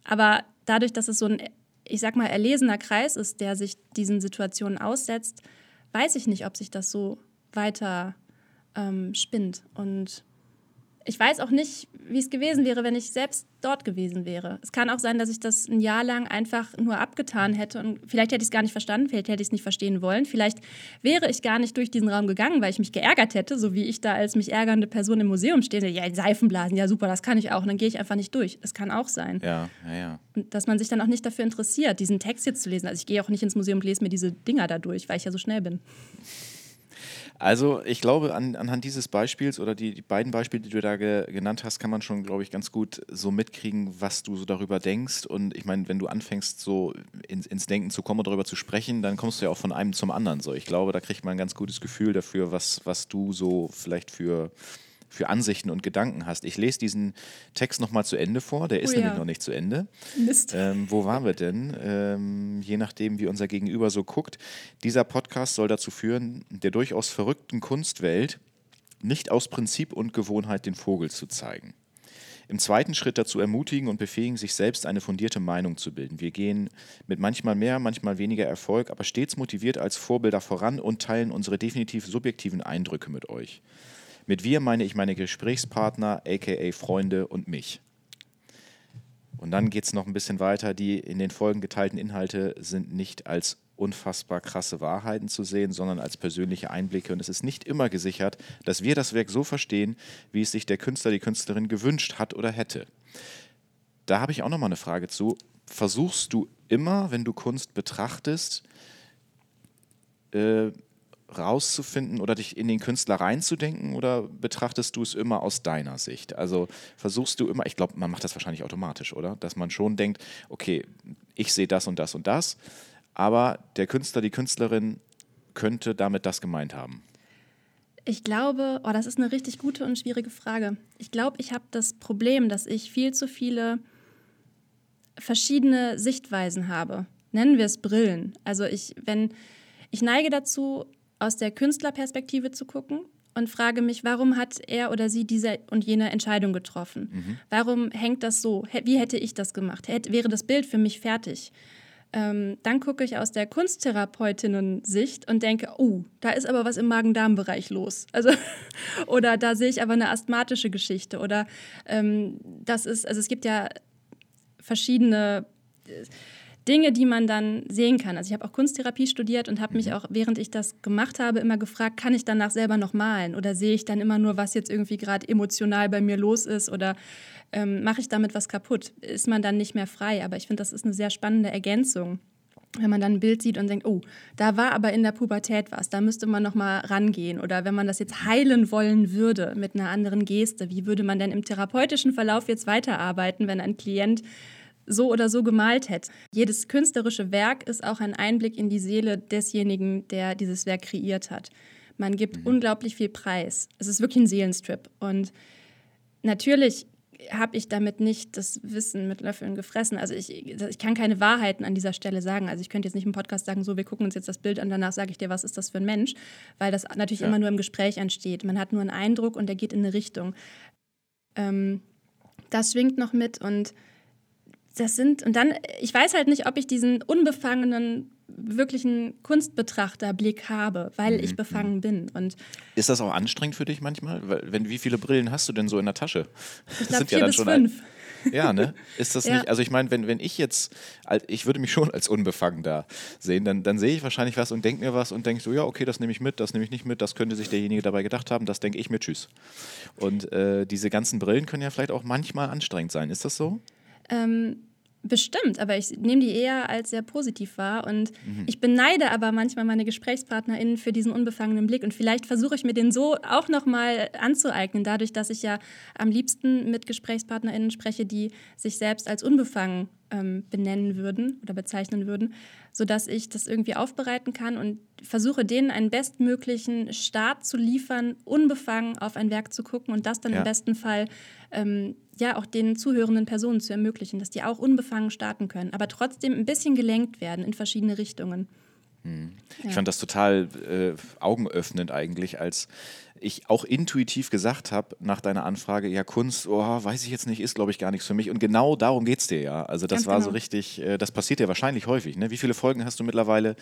aber dadurch, dass es so ein, ich sag mal, erlesener Kreis ist, der sich diesen Situationen aussetzt, weiß ich nicht, ob sich das so weiter ähm, spinnt. Und ich weiß auch nicht, wie es gewesen wäre, wenn ich selbst dort gewesen wäre. Es kann auch sein, dass ich das ein Jahr lang einfach nur abgetan hätte und vielleicht hätte ich es gar nicht verstanden, vielleicht hätte ich es nicht verstehen wollen, vielleicht wäre ich gar nicht durch diesen Raum gegangen, weil ich mich geärgert hätte, so wie ich da als mich ärgernde Person im Museum stehe. Ja, Seifenblasen, ja super, das kann ich auch. Und dann gehe ich einfach nicht durch. Das kann auch sein. Ja, ja, ja. Und dass man sich dann auch nicht dafür interessiert, diesen Text jetzt zu lesen. Also ich gehe auch nicht ins Museum und lese mir diese Dinger da durch, weil ich ja so schnell bin. Also ich glaube, an, anhand dieses Beispiels oder die, die beiden Beispiele, die du da ge, genannt hast, kann man schon, glaube ich, ganz gut so mitkriegen, was du so darüber denkst. Und ich meine, wenn du anfängst, so ins, ins Denken zu kommen und darüber zu sprechen, dann kommst du ja auch von einem zum anderen. So, ich glaube, da kriegt man ein ganz gutes Gefühl dafür, was, was du so vielleicht für für Ansichten und Gedanken hast. Ich lese diesen Text nochmal zu Ende vor, der ist oh ja. nämlich noch nicht zu Ende. Mist. Ähm, wo waren wir denn? Ähm, je nachdem, wie unser Gegenüber so guckt. Dieser Podcast soll dazu führen, der durchaus verrückten Kunstwelt nicht aus Prinzip und Gewohnheit den Vogel zu zeigen. Im zweiten Schritt dazu ermutigen und befähigen, sich selbst eine fundierte Meinung zu bilden. Wir gehen mit manchmal mehr, manchmal weniger Erfolg, aber stets motiviert als Vorbilder voran und teilen unsere definitiv subjektiven Eindrücke mit euch. Mit wir meine ich meine Gesprächspartner, aka Freunde und mich. Und dann geht es noch ein bisschen weiter. Die in den Folgen geteilten Inhalte sind nicht als unfassbar krasse Wahrheiten zu sehen, sondern als persönliche Einblicke. Und es ist nicht immer gesichert, dass wir das Werk so verstehen, wie es sich der Künstler, die Künstlerin gewünscht hat oder hätte. Da habe ich auch noch mal eine Frage zu. Versuchst du immer, wenn du Kunst betrachtest, äh, rauszufinden oder dich in den Künstler reinzudenken oder betrachtest du es immer aus deiner Sicht? Also versuchst du immer, ich glaube, man macht das wahrscheinlich automatisch, oder? Dass man schon denkt, okay, ich sehe das und das und das, aber der Künstler, die Künstlerin könnte damit das gemeint haben. Ich glaube, oh, das ist eine richtig gute und schwierige Frage. Ich glaube, ich habe das Problem, dass ich viel zu viele verschiedene Sichtweisen habe. Nennen wir es Brillen. Also ich, wenn ich neige dazu, aus der Künstlerperspektive zu gucken und frage mich, warum hat er oder sie diese und jene Entscheidung getroffen? Mhm. Warum hängt das so? Wie hätte ich das gemacht? Hätte, wäre das Bild für mich fertig? Ähm, dann gucke ich aus der Kunsttherapeutinnen-Sicht und denke, oh, da ist aber was im Magen-Darm-Bereich los. Also, oder da sehe ich aber eine asthmatische Geschichte. Oder ähm, das ist, also es gibt ja verschiedene. Äh, Dinge, die man dann sehen kann. Also ich habe auch Kunsttherapie studiert und habe mich mhm. auch, während ich das gemacht habe, immer gefragt, kann ich danach selber noch malen? Oder sehe ich dann immer nur, was jetzt irgendwie gerade emotional bei mir los ist? Oder ähm, mache ich damit was kaputt? Ist man dann nicht mehr frei? Aber ich finde, das ist eine sehr spannende Ergänzung. Wenn man dann ein Bild sieht und denkt, oh, da war aber in der Pubertät was, da müsste man noch mal rangehen. Oder wenn man das jetzt heilen wollen würde mit einer anderen Geste, wie würde man denn im therapeutischen Verlauf jetzt weiterarbeiten, wenn ein Klient so oder so gemalt hätte. Jedes künstlerische Werk ist auch ein Einblick in die Seele desjenigen, der dieses Werk kreiert hat. Man gibt mhm. unglaublich viel Preis. Es ist wirklich ein Seelenstrip. Und natürlich habe ich damit nicht das Wissen mit Löffeln gefressen. Also ich, ich kann keine Wahrheiten an dieser Stelle sagen. Also ich könnte jetzt nicht im Podcast sagen, so, wir gucken uns jetzt das Bild an, danach sage ich dir, was ist das für ein Mensch, weil das natürlich ja. immer nur im Gespräch entsteht. Man hat nur einen Eindruck und der geht in eine Richtung. Ähm, das schwingt noch mit und das sind, und dann, ich weiß halt nicht, ob ich diesen unbefangenen, wirklichen Kunstbetrachterblick habe, weil ich mhm, befangen mhm. bin. Und ist das auch anstrengend für dich manchmal? Wenn, wie viele Brillen hast du denn so in der Tasche? Ich glaube, vier ja bis fünf. Ein, ja, ne? Ist das ja. nicht, also ich meine, wenn, wenn ich jetzt, ich würde mich schon als unbefangen da sehen, dann, dann sehe ich wahrscheinlich was und denke mir was und denke so, ja, okay, das nehme ich mit, das nehme ich nicht mit, das könnte sich derjenige dabei gedacht haben, das denke ich mir, tschüss. Und äh, diese ganzen Brillen können ja vielleicht auch manchmal anstrengend sein. Ist das so? Ähm, Bestimmt, aber ich nehme die eher als sehr positiv wahr und mhm. ich beneide aber manchmal meine GesprächspartnerInnen für diesen unbefangenen Blick und vielleicht versuche ich mir den so auch nochmal anzueignen, dadurch, dass ich ja am liebsten mit GesprächspartnerInnen spreche, die sich selbst als unbefangen ähm, benennen würden oder bezeichnen würden, sodass ich das irgendwie aufbereiten kann und versuche denen einen bestmöglichen Start zu liefern, unbefangen auf ein Werk zu gucken und das dann ja. im besten Fall ähm, ja auch den zuhörenden Personen zu ermöglichen, dass die auch unbefangen starten können, aber trotzdem ein bisschen gelenkt werden in verschiedene Richtungen. Hm. Ich ja. fand das total äh, augenöffnend eigentlich, als ich auch intuitiv gesagt habe nach deiner Anfrage, ja, Kunst, oh, weiß ich jetzt nicht, ist, glaube ich, gar nichts für mich. Und genau darum geht es dir ja. Also das Ganz war genau. so richtig, äh, das passiert ja wahrscheinlich häufig. Ne? Wie viele Folgen hast du mittlerweile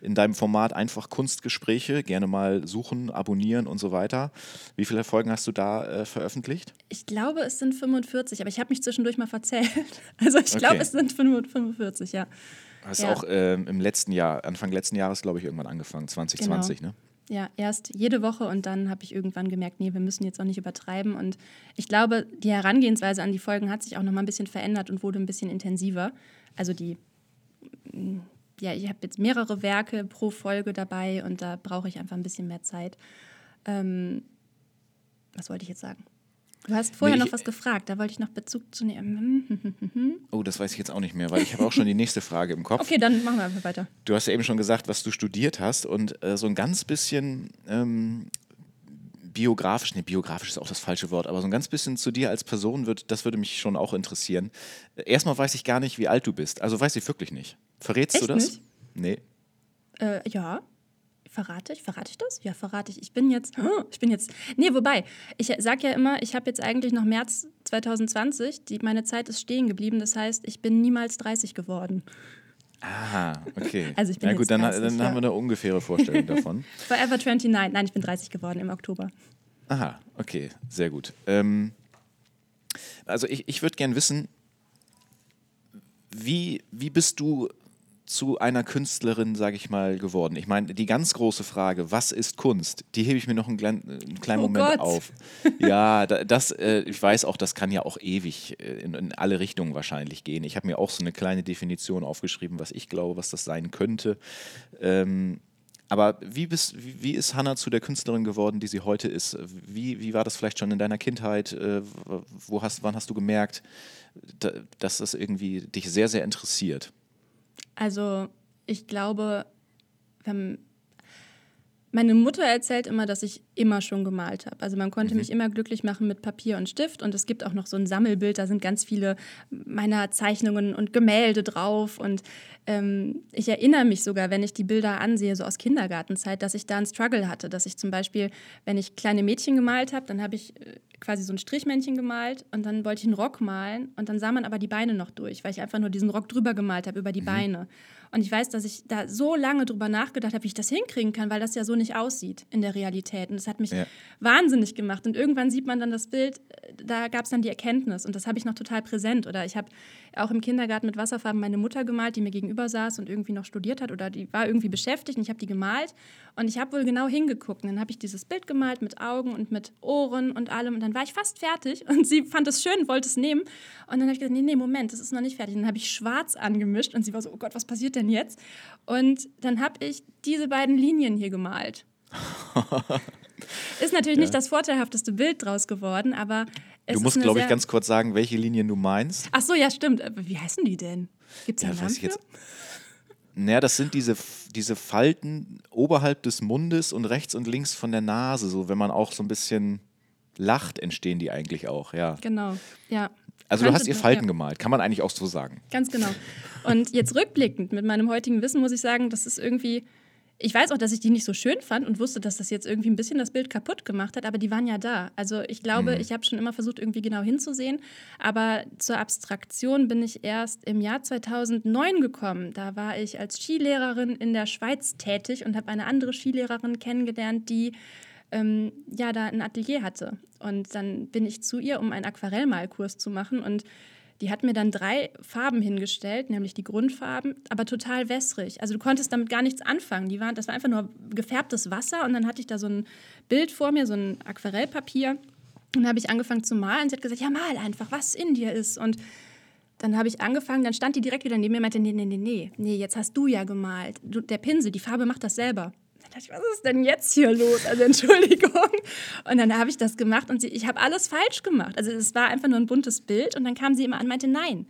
in deinem Format einfach Kunstgespräche? Gerne mal suchen, abonnieren und so weiter. Wie viele Folgen hast du da äh, veröffentlicht? Ich glaube, es sind 45, aber ich habe mich zwischendurch mal verzählt. Also ich glaube, okay. es sind 45, ja. Hast ja. auch ähm, im letzten Jahr, Anfang letzten Jahres, glaube ich, irgendwann angefangen, 2020, genau. ne? Ja, erst jede Woche und dann habe ich irgendwann gemerkt, nee, wir müssen jetzt auch nicht übertreiben. Und ich glaube, die Herangehensweise an die Folgen hat sich auch noch mal ein bisschen verändert und wurde ein bisschen intensiver. Also die, mm, ja, ich habe jetzt mehrere Werke pro Folge dabei und da brauche ich einfach ein bisschen mehr Zeit. Ähm, was wollte ich jetzt sagen? Du hast vorher nee, noch was gefragt, da wollte ich noch Bezug zu nehmen. Oh, das weiß ich jetzt auch nicht mehr, weil ich habe auch schon die nächste Frage im Kopf. Okay, dann machen wir einfach weiter. Du hast ja eben schon gesagt, was du studiert hast und äh, so ein ganz bisschen ähm, biografisch, nee, biografisch ist auch das falsche Wort, aber so ein ganz bisschen zu dir als Person wird, das würde mich schon auch interessieren. Erstmal weiß ich gar nicht, wie alt du bist. Also weiß ich wirklich nicht. Verrätst Echt du das? Nicht? Nee. Äh, ja. Verrate ich? Verrate ich das? Ja, verrate ich. Ich bin jetzt, ich bin jetzt, nee, wobei, ich sage ja immer, ich habe jetzt eigentlich noch März 2020, die, meine Zeit ist stehen geblieben, das heißt, ich bin niemals 30 geworden. Ah, okay. Also ich bin Na gut, dann, 30, dann ja. haben wir eine ungefähre Vorstellung davon. Forever 29, nein, ich bin 30 geworden im Oktober. Aha, okay, sehr gut. Ähm, also ich, ich würde gerne wissen, wie, wie bist du zu einer Künstlerin, sage ich mal, geworden? Ich meine, die ganz große Frage, was ist Kunst? Die hebe ich mir noch einen kleinen, einen kleinen oh Moment Gott. auf. Ja, das, äh, ich weiß auch, das kann ja auch ewig äh, in, in, alle Richtungen wahrscheinlich gehen. Ich habe mir auch so eine kleine Definition aufgeschrieben, was ich glaube, was das sein könnte. Ähm, aber wie, bist, wie, wie, ist Hannah zu der Künstlerin geworden, die sie heute ist? Wie, wie war das vielleicht schon in deiner Kindheit? Äh, wo hast, wann hast du gemerkt, dass das irgendwie dich sehr, sehr interessiert? Also ich glaube, wenn meine Mutter erzählt immer, dass ich immer schon gemalt habe. Also man konnte mhm. mich immer glücklich machen mit Papier und Stift und es gibt auch noch so ein Sammelbild, da sind ganz viele meiner Zeichnungen und Gemälde drauf und ähm, ich erinnere mich sogar, wenn ich die Bilder ansehe, so aus Kindergartenzeit, dass ich da einen Struggle hatte, dass ich zum Beispiel, wenn ich kleine Mädchen gemalt habe, dann habe ich äh, quasi so ein Strichmännchen gemalt und dann wollte ich einen Rock malen und dann sah man aber die Beine noch durch, weil ich einfach nur diesen Rock drüber gemalt habe über die mhm. Beine. Und ich weiß, dass ich da so lange drüber nachgedacht habe, wie ich das hinkriegen kann, weil das ja so nicht aussieht in der Realität. Und das hat mich ja. wahnsinnig gemacht. Und irgendwann sieht man dann das Bild, da gab es dann die Erkenntnis. Und das habe ich noch total präsent. Oder ich habe auch im Kindergarten mit Wasserfarben meine Mutter gemalt, die mir gegenüber saß und irgendwie noch studiert hat. Oder die war irgendwie beschäftigt und ich habe die gemalt. Und ich habe wohl genau hingeguckt. Und dann habe ich dieses Bild gemalt mit Augen und mit Ohren und allem. Und dann war ich fast fertig. Und sie fand es schön, wollte es nehmen. Und dann habe ich gesagt, nee, nee, Moment, das ist noch nicht fertig. Und dann habe ich schwarz angemischt. Und sie war so, oh Gott, was passiert denn jetzt? Und dann habe ich diese beiden Linien hier gemalt. Ist natürlich ja. nicht das vorteilhafteste Bild draus geworden, aber es Du musst, glaube ich, ganz kurz sagen, welche Linien du meinst. Ach so, ja, stimmt. Wie heißen die denn? Gibt es ja, einen Namen jetzt. Naja, das sind diese, diese Falten oberhalb des Mundes und rechts und links von der Nase. So, wenn man auch so ein bisschen lacht, entstehen die eigentlich auch, ja. Genau, ja. Also du hast ihr Falten ja. gemalt, kann man eigentlich auch so sagen. Ganz genau. Und jetzt rückblickend mit meinem heutigen Wissen muss ich sagen, das ist irgendwie, ich weiß auch, dass ich die nicht so schön fand und wusste, dass das jetzt irgendwie ein bisschen das Bild kaputt gemacht hat, aber die waren ja da. Also ich glaube, mhm. ich habe schon immer versucht, irgendwie genau hinzusehen, aber zur Abstraktion bin ich erst im Jahr 2009 gekommen. Da war ich als Skilehrerin in der Schweiz tätig und habe eine andere Skilehrerin kennengelernt, die ähm, ja da ein Atelier hatte. Und dann bin ich zu ihr, um einen Aquarellmalkurs zu machen. Und die hat mir dann drei Farben hingestellt, nämlich die Grundfarben, aber total wässrig. Also du konntest damit gar nichts anfangen. Die waren, das war einfach nur gefärbtes Wasser und dann hatte ich da so ein Bild vor mir, so ein Aquarellpapier. Und dann habe ich angefangen zu malen. Sie hat gesagt, ja, mal einfach, was in dir ist. Und dann habe ich angefangen, dann stand die direkt wieder neben mir und meinte, nee, nee, nee, nee, nee, jetzt hast du ja gemalt. Du, der Pinsel, die Farbe macht das selber. Dachte ich, was ist denn jetzt hier los? Also Entschuldigung. Und dann habe ich das gemacht und sie, ich habe alles falsch gemacht. Also es war einfach nur ein buntes Bild und dann kam sie immer an und meinte, nein,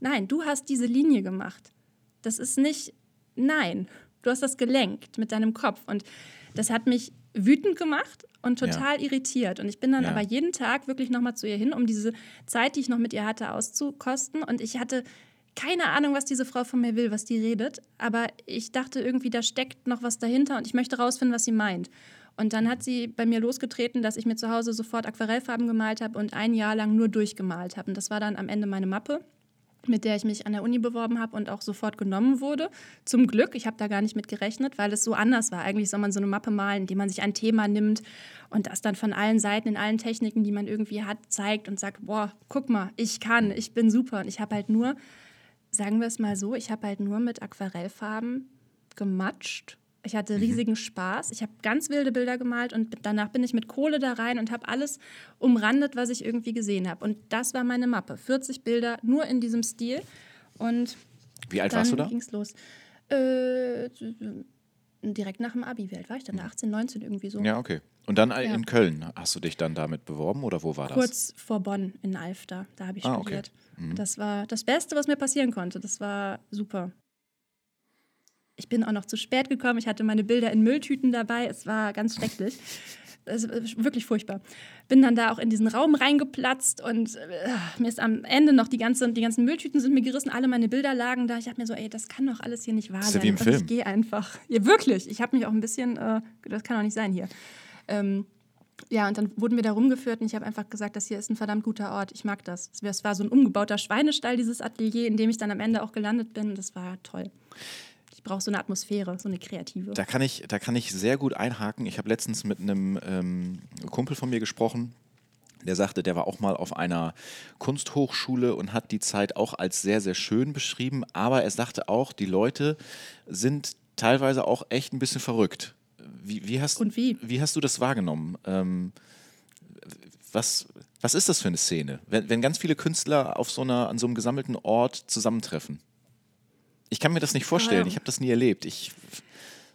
nein, du hast diese Linie gemacht. Das ist nicht, nein, du hast das gelenkt mit deinem Kopf. Und das hat mich wütend gemacht und total ja. irritiert. Und ich bin dann ja. aber jeden Tag wirklich nochmal zu ihr hin, um diese Zeit, die ich noch mit ihr hatte, auszukosten. Und ich hatte keine Ahnung, was diese Frau von mir will, was die redet. Aber ich dachte irgendwie, da steckt noch was dahinter und ich möchte rausfinden, was sie meint. Und dann hat sie bei mir losgetreten, dass ich mir zu Hause sofort Aquarellfarben gemalt habe und ein Jahr lang nur durchgemalt habe. Und das war dann am Ende meine Mappe mit der ich mich an der Uni beworben habe und auch sofort genommen wurde. Zum Glück, ich habe da gar nicht mit gerechnet, weil es so anders war. Eigentlich soll man so eine Mappe malen, indem man sich ein Thema nimmt und das dann von allen Seiten in allen Techniken, die man irgendwie hat, zeigt und sagt, boah, guck mal, ich kann, ich bin super. Und ich habe halt nur, sagen wir es mal so, ich habe halt nur mit Aquarellfarben gematscht ich hatte mhm. riesigen Spaß. Ich habe ganz wilde Bilder gemalt und danach bin ich mit Kohle da rein und habe alles umrandet, was ich irgendwie gesehen habe. Und das war meine Mappe. 40 Bilder nur in diesem Stil. Und wie alt warst du da? ging es los. Äh, direkt nach dem Abi. Wie alt war ich dann? 18, 19 irgendwie so. Ja, okay. Und dann ja. in Köln hast du dich dann damit beworben oder wo war das? Kurz vor Bonn in Alfter. Da habe ich ah, studiert. Okay. Mhm. Das war das Beste, was mir passieren konnte. Das war super. Ich bin auch noch zu spät gekommen. Ich hatte meine Bilder in Mülltüten dabei. Es war ganz schrecklich. Es ist wirklich furchtbar. Bin dann da auch in diesen Raum reingeplatzt und äh, mir ist am Ende noch die, ganze, die ganzen Mülltüten sind mir gerissen, alle meine Bilder lagen da. Ich dachte mir so, ey, das kann doch alles hier nicht wahr sein. Wie im Film. Ich gehe einfach. Ja, wirklich. Ich habe mich auch ein bisschen, äh, das kann doch nicht sein hier. Ähm, ja, und dann wurden wir da rumgeführt und ich habe einfach gesagt, das hier ist ein verdammt guter Ort. Ich mag das. Es war so ein umgebauter Schweinestall, dieses Atelier, in dem ich dann am Ende auch gelandet bin. Das war toll. Ich brauche so eine Atmosphäre, so eine kreative. Da kann ich, da kann ich sehr gut einhaken. Ich habe letztens mit einem ähm, Kumpel von mir gesprochen, der sagte, der war auch mal auf einer Kunsthochschule und hat die Zeit auch als sehr, sehr schön beschrieben. Aber er sagte auch, die Leute sind teilweise auch echt ein bisschen verrückt. Wie, wie hast, und wie? Wie hast du das wahrgenommen? Ähm, was, was ist das für eine Szene, wenn, wenn ganz viele Künstler auf so einer, an so einem gesammelten Ort zusammentreffen? Ich kann mir das nicht vorstellen. Ich habe das nie erlebt. Ich,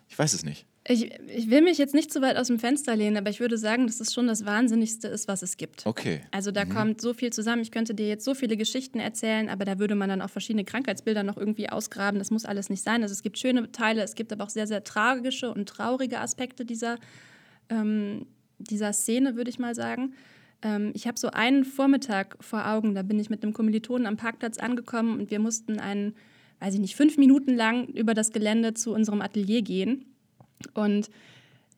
ich weiß es nicht. Ich, ich, will mich jetzt nicht zu weit aus dem Fenster lehnen, aber ich würde sagen, dass es schon das Wahnsinnigste ist, was es gibt. Okay. Also da mhm. kommt so viel zusammen. Ich könnte dir jetzt so viele Geschichten erzählen, aber da würde man dann auch verschiedene Krankheitsbilder noch irgendwie ausgraben. Das muss alles nicht sein. Also es gibt schöne Teile, es gibt aber auch sehr, sehr tragische und traurige Aspekte dieser, ähm, dieser Szene, würde ich mal sagen. Ähm, ich habe so einen Vormittag vor Augen, da bin ich mit einem Kommilitonen am Parkplatz angekommen und wir mussten einen weiß ich nicht, fünf Minuten lang über das Gelände zu unserem Atelier gehen. Und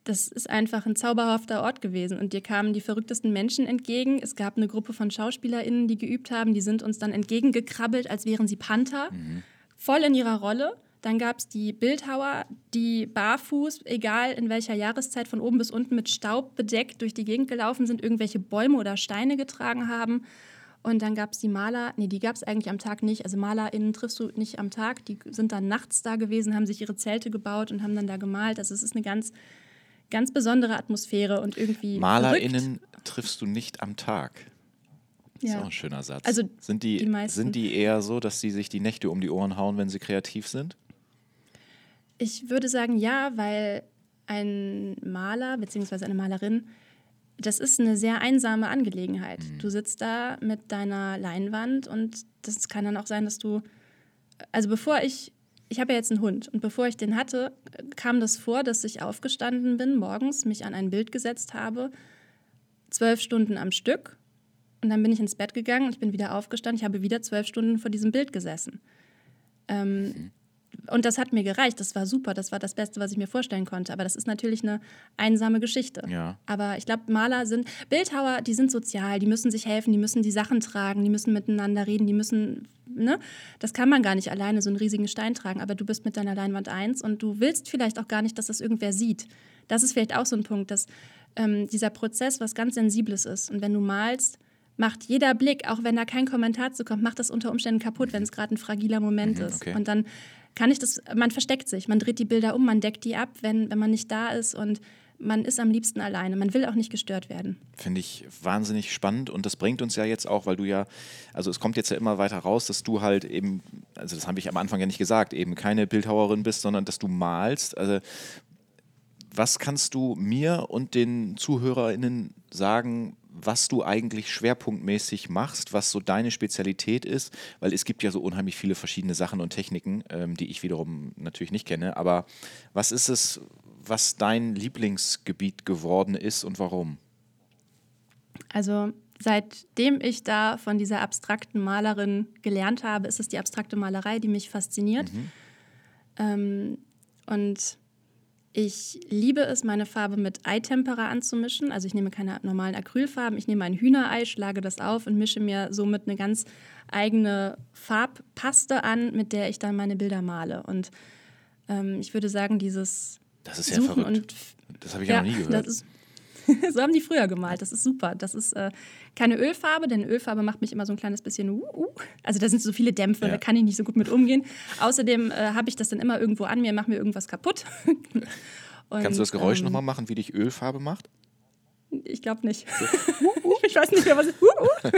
das ist einfach ein zauberhafter Ort gewesen. Und dir kamen die verrücktesten Menschen entgegen. Es gab eine Gruppe von SchauspielerInnen, die geübt haben. Die sind uns dann entgegengekrabbelt, als wären sie Panther. Mhm. Voll in ihrer Rolle. Dann gab es die Bildhauer, die barfuß, egal in welcher Jahreszeit, von oben bis unten mit Staub bedeckt durch die Gegend gelaufen sind, irgendwelche Bäume oder Steine getragen haben. Und dann gab es die Maler, nee, die gab es eigentlich am Tag nicht. Also MalerInnen triffst du nicht am Tag, die sind dann nachts da gewesen, haben sich ihre Zelte gebaut und haben dann da gemalt. Also es ist eine ganz, ganz besondere Atmosphäre und irgendwie. MalerInnen verrückt. triffst du nicht am Tag. Das ja. ist auch ein schöner Satz. Also sind die, die sind die eher so, dass sie sich die Nächte um die Ohren hauen, wenn sie kreativ sind? Ich würde sagen ja, weil ein Maler bzw. eine Malerin das ist eine sehr einsame Angelegenheit. Mhm. Du sitzt da mit deiner Leinwand und das kann dann auch sein, dass du, also bevor ich, ich habe ja jetzt einen Hund und bevor ich den hatte, kam das vor, dass ich aufgestanden bin morgens, mich an ein Bild gesetzt habe, zwölf Stunden am Stück und dann bin ich ins Bett gegangen und ich bin wieder aufgestanden. Ich habe wieder zwölf Stunden vor diesem Bild gesessen. Ähm, mhm. Und das hat mir gereicht. Das war super. Das war das Beste, was ich mir vorstellen konnte. Aber das ist natürlich eine einsame Geschichte. Ja. Aber ich glaube, Maler sind, Bildhauer, die sind sozial. Die müssen sich helfen. Die müssen die Sachen tragen. Die müssen miteinander reden. Die müssen, ne? Das kann man gar nicht alleine, so einen riesigen Stein tragen. Aber du bist mit deiner Leinwand eins und du willst vielleicht auch gar nicht, dass das irgendwer sieht. Das ist vielleicht auch so ein Punkt, dass ähm, dieser Prozess was ganz Sensibles ist. Und wenn du malst, macht jeder Blick, auch wenn da kein Kommentar zu kommt, macht das unter Umständen kaputt, wenn es gerade ein fragiler Moment mhm, ist. Und dann kann ich das, man versteckt sich, man dreht die Bilder um, man deckt die ab, wenn, wenn man nicht da ist und man ist am liebsten alleine. Man will auch nicht gestört werden. Finde ich wahnsinnig spannend und das bringt uns ja jetzt auch, weil du ja, also es kommt jetzt ja immer weiter raus, dass du halt eben, also das habe ich am Anfang ja nicht gesagt, eben keine Bildhauerin bist, sondern dass du malst. Also was kannst du mir und den ZuhörerInnen sagen, was du eigentlich schwerpunktmäßig machst, was so deine Spezialität ist, weil es gibt ja so unheimlich viele verschiedene Sachen und Techniken, ähm, die ich wiederum natürlich nicht kenne. Aber was ist es, was dein Lieblingsgebiet geworden ist und warum? Also seitdem ich da von dieser abstrakten Malerin gelernt habe, ist es die abstrakte Malerei, die mich fasziniert. Mhm. Ähm, und ich liebe es, meine Farbe mit Eitempera anzumischen. Also ich nehme keine normalen Acrylfarben, ich nehme ein Hühnerei, schlage das auf und mische mir somit eine ganz eigene Farbpaste an, mit der ich dann meine Bilder male. Und ähm, ich würde sagen, dieses das ist ja Suchen verrückt. das habe ich ja, ja noch nie gehört. Ist, so haben die früher gemalt. Das ist super. Das ist äh, keine Ölfarbe, denn Ölfarbe macht mich immer so ein kleines bisschen. Uh, uh. Also da sind so viele Dämpfe, ja. da kann ich nicht so gut mit umgehen. Außerdem äh, habe ich das dann immer irgendwo an mir, mache mir irgendwas kaputt. Und, Kannst du das Geräusch ähm, nochmal machen, wie dich Ölfarbe macht? Ich glaube nicht. ich weiß nicht mehr, was. Uh,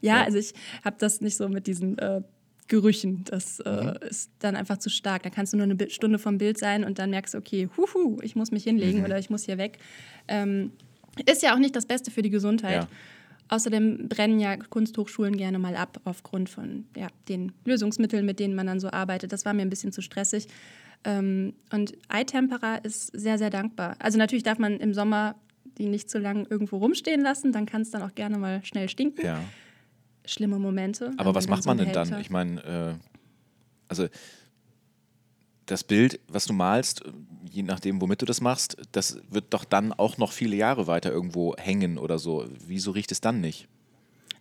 ja, ja, also ich habe das nicht so mit diesen äh, Gerüchen. Das äh, mhm. ist dann einfach zu stark. Da kannst du nur eine Stunde vom Bild sein und dann merkst du, okay, huhu, ich muss mich hinlegen mhm. oder ich muss hier weg. Ähm, ist ja auch nicht das Beste für die Gesundheit. Ja. Außerdem brennen ja Kunsthochschulen gerne mal ab aufgrund von ja, den Lösungsmitteln, mit denen man dann so arbeitet. Das war mir ein bisschen zu stressig. Ähm, und Eitempera ist sehr, sehr dankbar. Also natürlich darf man im Sommer die nicht zu lange irgendwo rumstehen lassen, dann kann es dann auch gerne mal schnell stinken. Ja schlimme Momente. Aber was macht man denn dann? Ich meine, äh, also das Bild, was du malst, je nachdem, womit du das machst, das wird doch dann auch noch viele Jahre weiter irgendwo hängen oder so. Wieso riecht es dann nicht?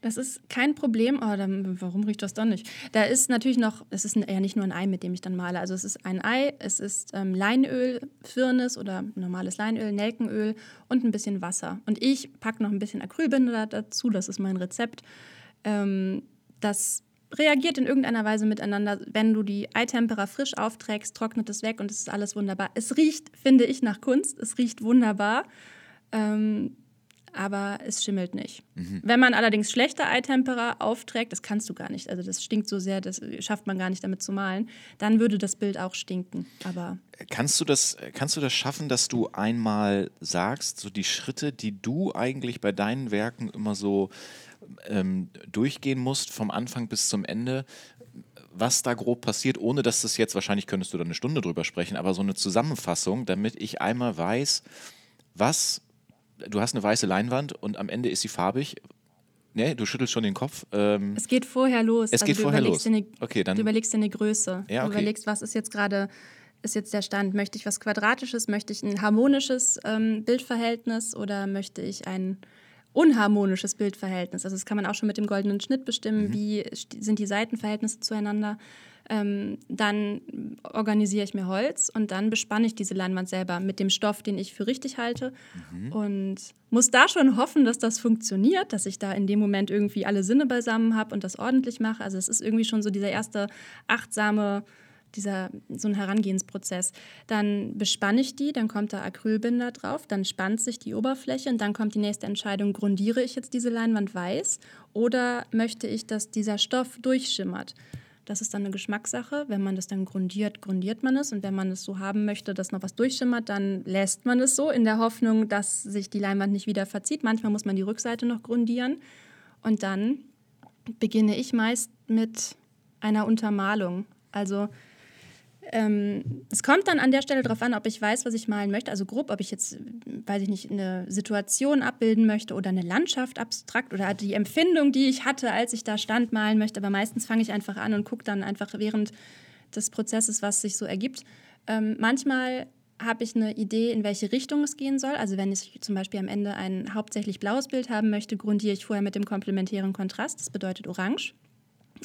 Das ist kein Problem. Oh, dann, warum riecht das dann nicht? Da ist natürlich noch, es ist ja nicht nur ein Ei, mit dem ich dann male. Also es ist ein Ei, es ist ähm, Leinöl, Firnis oder normales Leinöl, Nelkenöl und ein bisschen Wasser. Und ich packe noch ein bisschen Acrylbinder dazu, das ist mein Rezept ähm, das reagiert in irgendeiner Weise miteinander. Wenn du die Eitempera frisch aufträgst, trocknet es weg und es ist alles wunderbar. Es riecht, finde ich, nach Kunst. Es riecht wunderbar. Ähm, aber es schimmelt nicht. Mhm. Wenn man allerdings schlechte Eitempera aufträgt, das kannst du gar nicht, also das stinkt so sehr, das schafft man gar nicht damit zu malen, dann würde das Bild auch stinken. Aber kannst du das, kannst du das schaffen, dass du einmal sagst, so die Schritte, die du eigentlich bei deinen Werken immer so ähm, durchgehen musst, vom Anfang bis zum Ende, was da grob passiert, ohne dass das jetzt, wahrscheinlich könntest du da eine Stunde drüber sprechen, aber so eine Zusammenfassung, damit ich einmal weiß, was, du hast eine weiße Leinwand und am Ende ist sie farbig. Nee, du schüttelst schon den Kopf. Ähm, es geht vorher los. Es also geht vorher los. Eine, okay, dann, du überlegst dir eine Größe. Ja, okay. Du überlegst, was ist jetzt gerade ist jetzt der Stand, möchte ich was Quadratisches, möchte ich ein harmonisches ähm, Bildverhältnis oder möchte ich ein unharmonisches Bildverhältnis. Also das kann man auch schon mit dem goldenen Schnitt bestimmen, mhm. wie sind die Seitenverhältnisse zueinander. Ähm, dann organisiere ich mir Holz und dann bespanne ich diese Leinwand selber mit dem Stoff, den ich für richtig halte. Mhm. Und muss da schon hoffen, dass das funktioniert, dass ich da in dem Moment irgendwie alle Sinne beisammen habe und das ordentlich mache. Also es ist irgendwie schon so dieser erste achtsame dieser, so ein Herangehensprozess. Dann bespanne ich die, dann kommt da Acrylbinder drauf, dann spannt sich die Oberfläche und dann kommt die nächste Entscheidung, grundiere ich jetzt diese Leinwand weiß oder möchte ich, dass dieser Stoff durchschimmert. Das ist dann eine Geschmackssache. Wenn man das dann grundiert, grundiert man es. Und wenn man es so haben möchte, dass noch was durchschimmert, dann lässt man es so in der Hoffnung, dass sich die Leinwand nicht wieder verzieht. Manchmal muss man die Rückseite noch grundieren. Und dann beginne ich meist mit einer Untermalung. Also ähm, es kommt dann an der Stelle darauf an, ob ich weiß, was ich malen möchte. Also grob, ob ich jetzt, weiß ich nicht, eine Situation abbilden möchte oder eine Landschaft abstrakt oder die Empfindung, die ich hatte, als ich da stand, malen möchte. Aber meistens fange ich einfach an und gucke dann einfach während des Prozesses, was sich so ergibt. Ähm, manchmal habe ich eine Idee, in welche Richtung es gehen soll. Also wenn ich zum Beispiel am Ende ein hauptsächlich blaues Bild haben möchte, grundiere ich vorher mit dem komplementären Kontrast. Das bedeutet orange.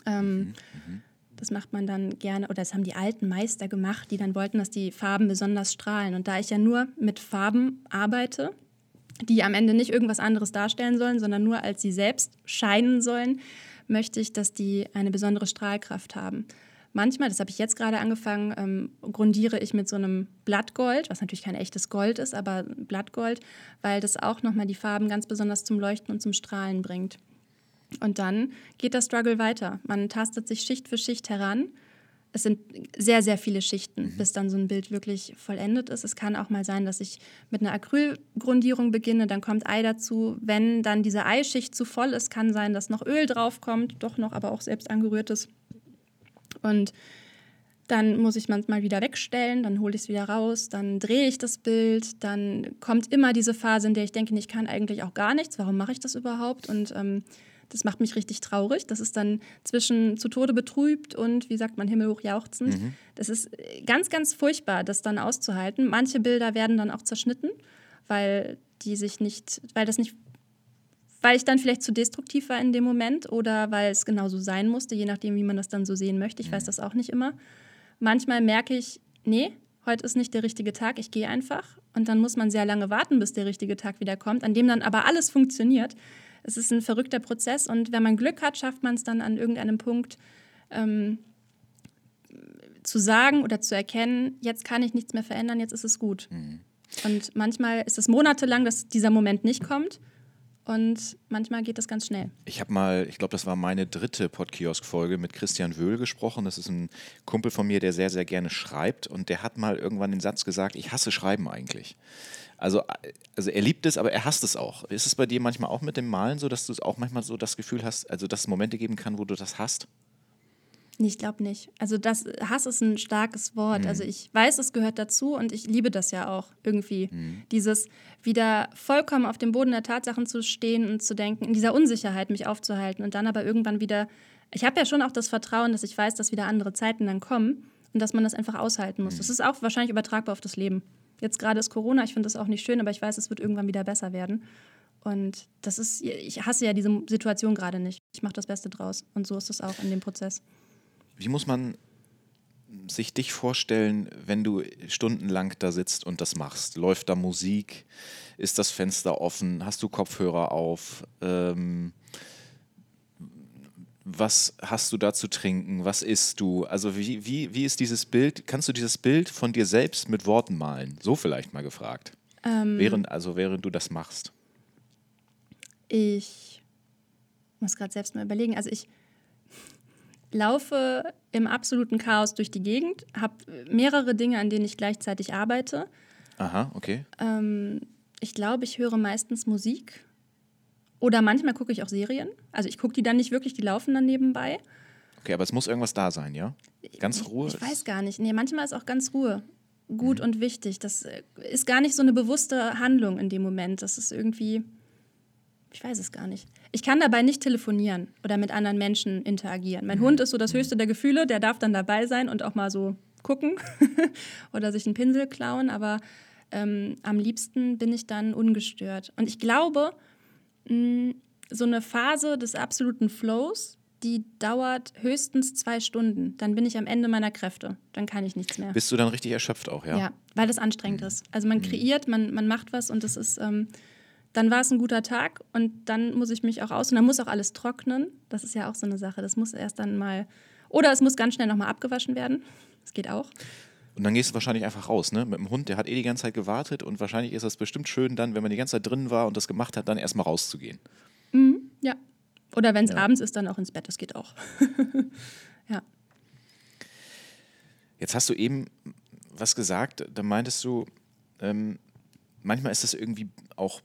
Ähm, mhm. Das macht man dann gerne, oder das haben die alten Meister gemacht, die dann wollten, dass die Farben besonders strahlen. Und da ich ja nur mit Farben arbeite, die am Ende nicht irgendwas anderes darstellen sollen, sondern nur als sie selbst scheinen sollen, möchte ich, dass die eine besondere Strahlkraft haben. Manchmal, das habe ich jetzt gerade angefangen, ähm, grundiere ich mit so einem Blattgold, was natürlich kein echtes Gold ist, aber Blattgold, weil das auch nochmal die Farben ganz besonders zum Leuchten und zum Strahlen bringt. Und dann geht der Struggle weiter. Man tastet sich Schicht für Schicht heran. Es sind sehr, sehr viele Schichten, mhm. bis dann so ein Bild wirklich vollendet ist. Es kann auch mal sein, dass ich mit einer Acrylgrundierung beginne, dann kommt Ei dazu. Wenn dann diese Eischicht zu voll ist, kann sein, dass noch Öl draufkommt, doch noch, aber auch selbst angerührtes. Und dann muss ich manchmal wieder wegstellen, dann hole ich es wieder raus, dann drehe ich das Bild, dann kommt immer diese Phase, in der ich denke, ich kann eigentlich auch gar nichts, warum mache ich das überhaupt? Und ähm, das macht mich richtig traurig. Das ist dann zwischen zu Tode betrübt und, wie sagt man, himmelhoch jauchzend. Mhm. Das ist ganz, ganz furchtbar, das dann auszuhalten. Manche Bilder werden dann auch zerschnitten, weil die sich nicht, weil das nicht weil ich dann vielleicht zu destruktiv war in dem Moment oder weil es genauso sein musste, je nachdem, wie man das dann so sehen möchte. Ich mhm. weiß das auch nicht immer. Manchmal merke ich, nee, heute ist nicht der richtige Tag, ich gehe einfach. Und dann muss man sehr lange warten, bis der richtige Tag wieder kommt, an dem dann aber alles funktioniert es ist ein verrückter Prozess und wenn man Glück hat, schafft man es dann an irgendeinem Punkt ähm, zu sagen oder zu erkennen, jetzt kann ich nichts mehr verändern, jetzt ist es gut. Mhm. Und manchmal ist es monatelang, dass dieser Moment nicht kommt. Und manchmal geht das ganz schnell. Ich habe mal, ich glaube, das war meine dritte Podkiosk-Folge mit Christian Wöhl gesprochen. Das ist ein Kumpel von mir, der sehr, sehr gerne schreibt. Und der hat mal irgendwann den Satz gesagt: Ich hasse Schreiben eigentlich. Also, also er liebt es, aber er hasst es auch. Ist es bei dir manchmal auch mit dem Malen so, dass du auch manchmal so das Gefühl hast, also dass es Momente geben kann, wo du das hast? Nee, ich glaube nicht. Also das Hass ist ein starkes Wort. Mhm. Also ich weiß, es gehört dazu und ich liebe das ja auch irgendwie. Mhm. Dieses wieder vollkommen auf dem Boden der Tatsachen zu stehen und zu denken, in dieser Unsicherheit mich aufzuhalten und dann aber irgendwann wieder. Ich habe ja schon auch das Vertrauen, dass ich weiß, dass wieder andere Zeiten dann kommen und dass man das einfach aushalten muss. Mhm. Das ist auch wahrscheinlich übertragbar auf das Leben. Jetzt gerade ist Corona, ich finde das auch nicht schön, aber ich weiß, es wird irgendwann wieder besser werden. Und das ist, ich hasse ja diese Situation gerade nicht. Ich mache das Beste draus. Und so ist es auch in dem Prozess. Wie muss man sich dich vorstellen, wenn du stundenlang da sitzt und das machst? Läuft da Musik? Ist das Fenster offen? Hast du Kopfhörer auf? Ähm, was hast du da zu trinken, was isst du? Also wie, wie, wie ist dieses Bild, kannst du dieses Bild von dir selbst mit Worten malen? So vielleicht mal gefragt. Ähm, während, also während du das machst. Ich muss gerade selbst mal überlegen. Also ich laufe im absoluten Chaos durch die Gegend, habe mehrere Dinge, an denen ich gleichzeitig arbeite. Aha, okay. Ähm, ich glaube, ich höre meistens Musik oder manchmal gucke ich auch Serien. Also ich gucke die dann nicht wirklich, die laufen dann nebenbei. Okay, aber es muss irgendwas da sein, ja? Ganz Ruhe? Ich, ich weiß gar nicht. Nee, manchmal ist auch ganz Ruhe gut mhm. und wichtig. Das äh, ist gar nicht so eine bewusste Handlung in dem Moment. Das ist irgendwie, ich weiß es gar nicht. Ich kann dabei nicht telefonieren oder mit anderen Menschen interagieren. Mein mhm. Hund ist so das mhm. höchste der Gefühle, der darf dann dabei sein und auch mal so gucken oder sich einen Pinsel klauen, aber ähm, am liebsten bin ich dann ungestört. Und ich glaube, so eine Phase des absoluten Flows, die dauert höchstens zwei Stunden. Dann bin ich am Ende meiner Kräfte. Dann kann ich nichts mehr. Bist du dann richtig erschöpft auch, ja? Ja, weil das anstrengend mhm. ist. Also man mhm. kreiert, man, man macht was und das ist, ähm, dann war es ein guter Tag und dann muss ich mich auch aus und dann muss auch alles trocknen. Das ist ja auch so eine Sache. Das muss erst dann mal, oder es muss ganz schnell nochmal abgewaschen werden. Das geht auch. Und dann gehst du wahrscheinlich einfach raus, ne? Mit dem Hund, der hat eh die ganze Zeit gewartet und wahrscheinlich ist das bestimmt schön, dann, wenn man die ganze Zeit drin war und das gemacht hat, dann erstmal rauszugehen. Mhm, ja. Oder wenn es ja. abends ist, dann auch ins Bett, das geht auch. ja. Jetzt hast du eben was gesagt, da meintest du, ähm, manchmal ist das irgendwie auch,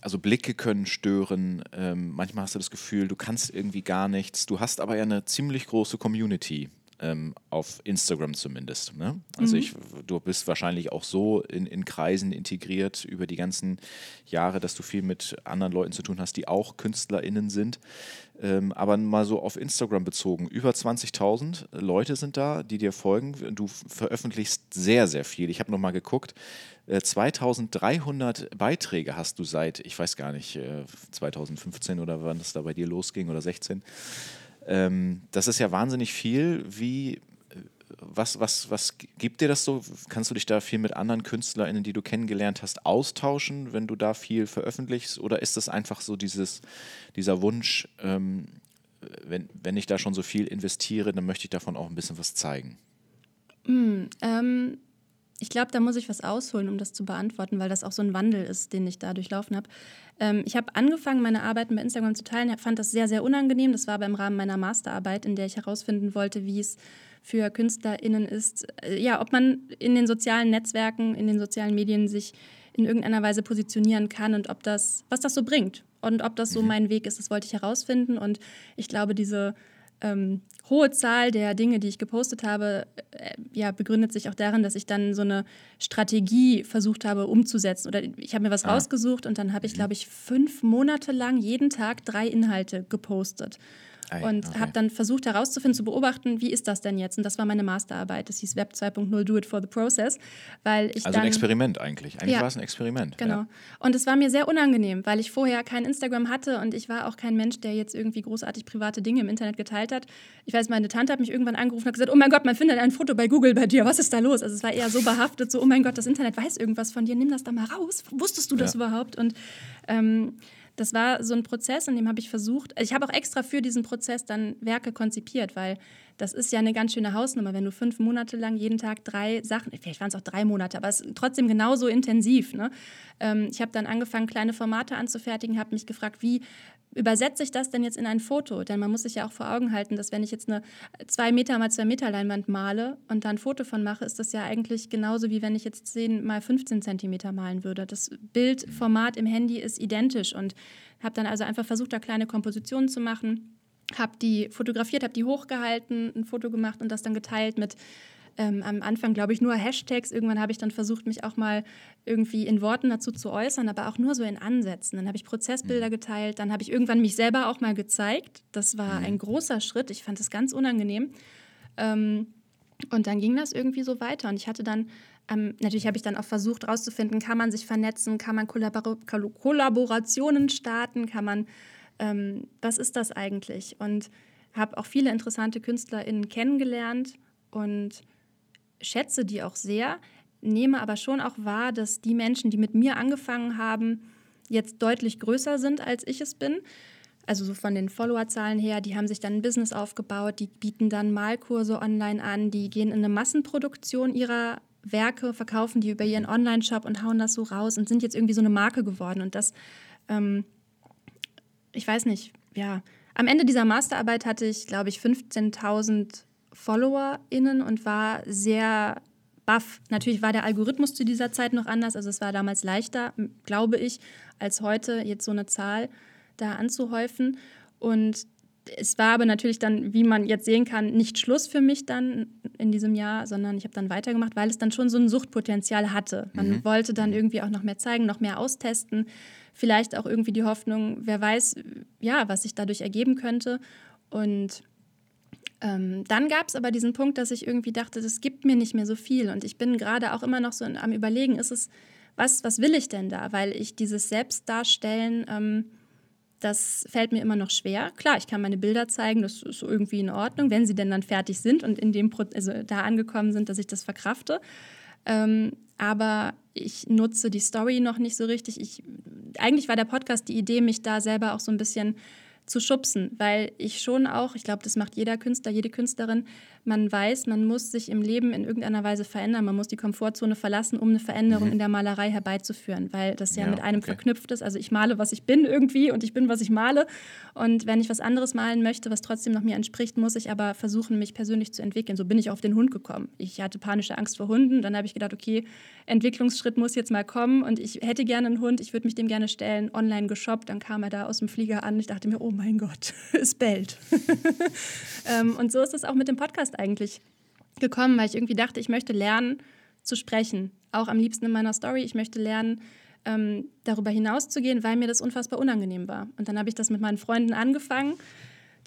also Blicke können stören, ähm, manchmal hast du das Gefühl, du kannst irgendwie gar nichts, du hast aber ja eine ziemlich große Community ähm, auf Instagram zumindest. Ne? Also mhm. ich, du bist wahrscheinlich auch so in, in Kreisen integriert über die ganzen Jahre, dass du viel mit anderen Leuten zu tun hast, die auch KünstlerInnen sind. Ähm, aber mal so auf Instagram bezogen, über 20.000 Leute sind da, die dir folgen. Du veröffentlichst sehr, sehr viel. Ich habe nochmal geguckt. 2300 äh, Beiträge hast du seit, ich weiß gar nicht, 2015 äh, oder wann es da bei dir losging oder 16. Ähm, das ist ja wahnsinnig viel. Wie, was, was, was gibt dir das so? Kannst du dich da viel mit anderen KünstlerInnen, die du kennengelernt hast, austauschen, wenn du da viel veröffentlichst? Oder ist das einfach so dieses, dieser Wunsch, ähm, wenn, wenn ich da schon so viel investiere, dann möchte ich davon auch ein bisschen was zeigen? Mm, ähm, ich glaube, da muss ich was ausholen, um das zu beantworten, weil das auch so ein Wandel ist, den ich da durchlaufen habe. Ähm, ich habe angefangen, meine Arbeiten bei Instagram zu teilen. Ich fand das sehr, sehr unangenehm. Das war aber im Rahmen meiner Masterarbeit, in der ich herausfinden wollte, wie es für KünstlerInnen ist, äh, ja, ob man in den sozialen Netzwerken, in den sozialen Medien sich in irgendeiner Weise positionieren kann und ob das, was das so bringt und ob das so mhm. mein Weg ist, das wollte ich herausfinden. Und ich glaube, diese ähm, hohe Zahl der Dinge, die ich gepostet habe, äh, ja, begründet sich auch darin, dass ich dann so eine Strategie versucht habe umzusetzen. Oder ich habe mir was ah. rausgesucht und dann habe ich, mhm. glaube ich, fünf Monate lang jeden Tag drei Inhalte gepostet. Ei, und okay. habe dann versucht herauszufinden, zu beobachten, wie ist das denn jetzt? Und das war meine Masterarbeit. Das hieß Web 2.0 Do It for the Process, weil ich also dann, ein Experiment eigentlich. Eigentlich ja, war es ein Experiment. Genau. Ja. Und es war mir sehr unangenehm, weil ich vorher kein Instagram hatte und ich war auch kein Mensch, der jetzt irgendwie großartig private Dinge im Internet geteilt hat. Ich weiß, meine Tante hat mich irgendwann angerufen und gesagt, oh mein Gott, man findet ein Foto bei Google bei dir. Was ist da los? Also es war eher so behaftet, so oh mein Gott, das Internet weiß irgendwas von dir. Nimm das da mal raus. Wusstest du das ja. überhaupt? Und ähm, das war so ein Prozess, in dem habe ich versucht, also ich habe auch extra für diesen Prozess dann Werke konzipiert, weil das ist ja eine ganz schöne Hausnummer, wenn du fünf Monate lang jeden Tag drei Sachen, vielleicht waren es auch drei Monate, aber es ist trotzdem genauso intensiv. Ne? Ähm, ich habe dann angefangen, kleine Formate anzufertigen, habe mich gefragt, wie übersetze ich das denn jetzt in ein Foto? Denn man muss sich ja auch vor Augen halten, dass wenn ich jetzt eine zwei Meter mal zwei Meter Leinwand male und da ein Foto von mache, ist das ja eigentlich genauso wie wenn ich jetzt 10 mal 15 Zentimeter malen würde. Das Bildformat im Handy ist identisch und habe dann also einfach versucht, da kleine Kompositionen zu machen habe die fotografiert, habe die hochgehalten, ein Foto gemacht und das dann geteilt mit ähm, am Anfang, glaube ich, nur Hashtags. Irgendwann habe ich dann versucht, mich auch mal irgendwie in Worten dazu zu äußern, aber auch nur so in Ansätzen. Dann habe ich Prozessbilder mhm. geteilt, dann habe ich irgendwann mich selber auch mal gezeigt. Das war mhm. ein großer Schritt. Ich fand es ganz unangenehm. Ähm, und dann ging das irgendwie so weiter. Und ich hatte dann, ähm, natürlich habe ich dann auch versucht herauszufinden, kann man sich vernetzen, kann man Kollabor Kollaborationen starten, kann man, ähm, was ist das eigentlich? Und habe auch viele interessante KünstlerInnen kennengelernt und schätze die auch sehr, nehme aber schon auch wahr, dass die Menschen, die mit mir angefangen haben, jetzt deutlich größer sind, als ich es bin. Also so von den Followerzahlen her, die haben sich dann ein Business aufgebaut, die bieten dann Malkurse online an, die gehen in eine Massenproduktion ihrer Werke, verkaufen die über ihren Online-Shop und hauen das so raus und sind jetzt irgendwie so eine Marke geworden. Und das, ähm, ich weiß nicht, ja, am Ende dieser Masterarbeit hatte ich, glaube ich, 15.000 FollowerInnen und war sehr baff. Natürlich war der Algorithmus zu dieser Zeit noch anders, also es war damals leichter, glaube ich, als heute jetzt so eine Zahl da anzuhäufen. Und es war aber natürlich dann, wie man jetzt sehen kann, nicht Schluss für mich dann in diesem Jahr, sondern ich habe dann weitergemacht, weil es dann schon so ein Suchtpotenzial hatte. Man mhm. wollte dann irgendwie auch noch mehr zeigen, noch mehr austesten. Vielleicht auch irgendwie die Hoffnung, wer weiß, ja, was sich dadurch ergeben könnte. Und ähm, dann gab es aber diesen Punkt, dass ich irgendwie dachte, das gibt mir nicht mehr so viel. Und ich bin gerade auch immer noch so am Überlegen, ist es, was, was will ich denn da? Weil ich dieses Selbstdarstellen, ähm, das fällt mir immer noch schwer. Klar, ich kann meine Bilder zeigen, das ist irgendwie in Ordnung, wenn sie denn dann fertig sind und in dem Pro also da angekommen sind, dass ich das verkrafte. Ähm, aber ich nutze die Story noch nicht so richtig. Ich, eigentlich war der Podcast die Idee, mich da selber auch so ein bisschen zu schubsen, weil ich schon auch, ich glaube, das macht jeder Künstler, jede Künstlerin, man weiß, man muss sich im Leben in irgendeiner Weise verändern, man muss die Komfortzone verlassen, um eine Veränderung mhm. in der Malerei herbeizuführen, weil das ja, ja mit einem okay. verknüpft ist. Also ich male, was ich bin irgendwie und ich bin, was ich male. Und wenn ich was anderes malen möchte, was trotzdem noch mir entspricht, muss ich aber versuchen, mich persönlich zu entwickeln. So bin ich auf den Hund gekommen. Ich hatte panische Angst vor Hunden, dann habe ich gedacht, okay, Entwicklungsschritt muss jetzt mal kommen und ich hätte gerne einen Hund, ich würde mich dem gerne stellen, online geshoppt, dann kam er da aus dem Flieger an. Ich dachte mir, oh mein Gott, es bellt. ähm, und so ist es auch mit dem Podcast eigentlich gekommen, weil ich irgendwie dachte, ich möchte lernen zu sprechen. Auch am liebsten in meiner Story. Ich möchte lernen, ähm, darüber hinauszugehen, weil mir das unfassbar unangenehm war. Und dann habe ich das mit meinen Freunden angefangen.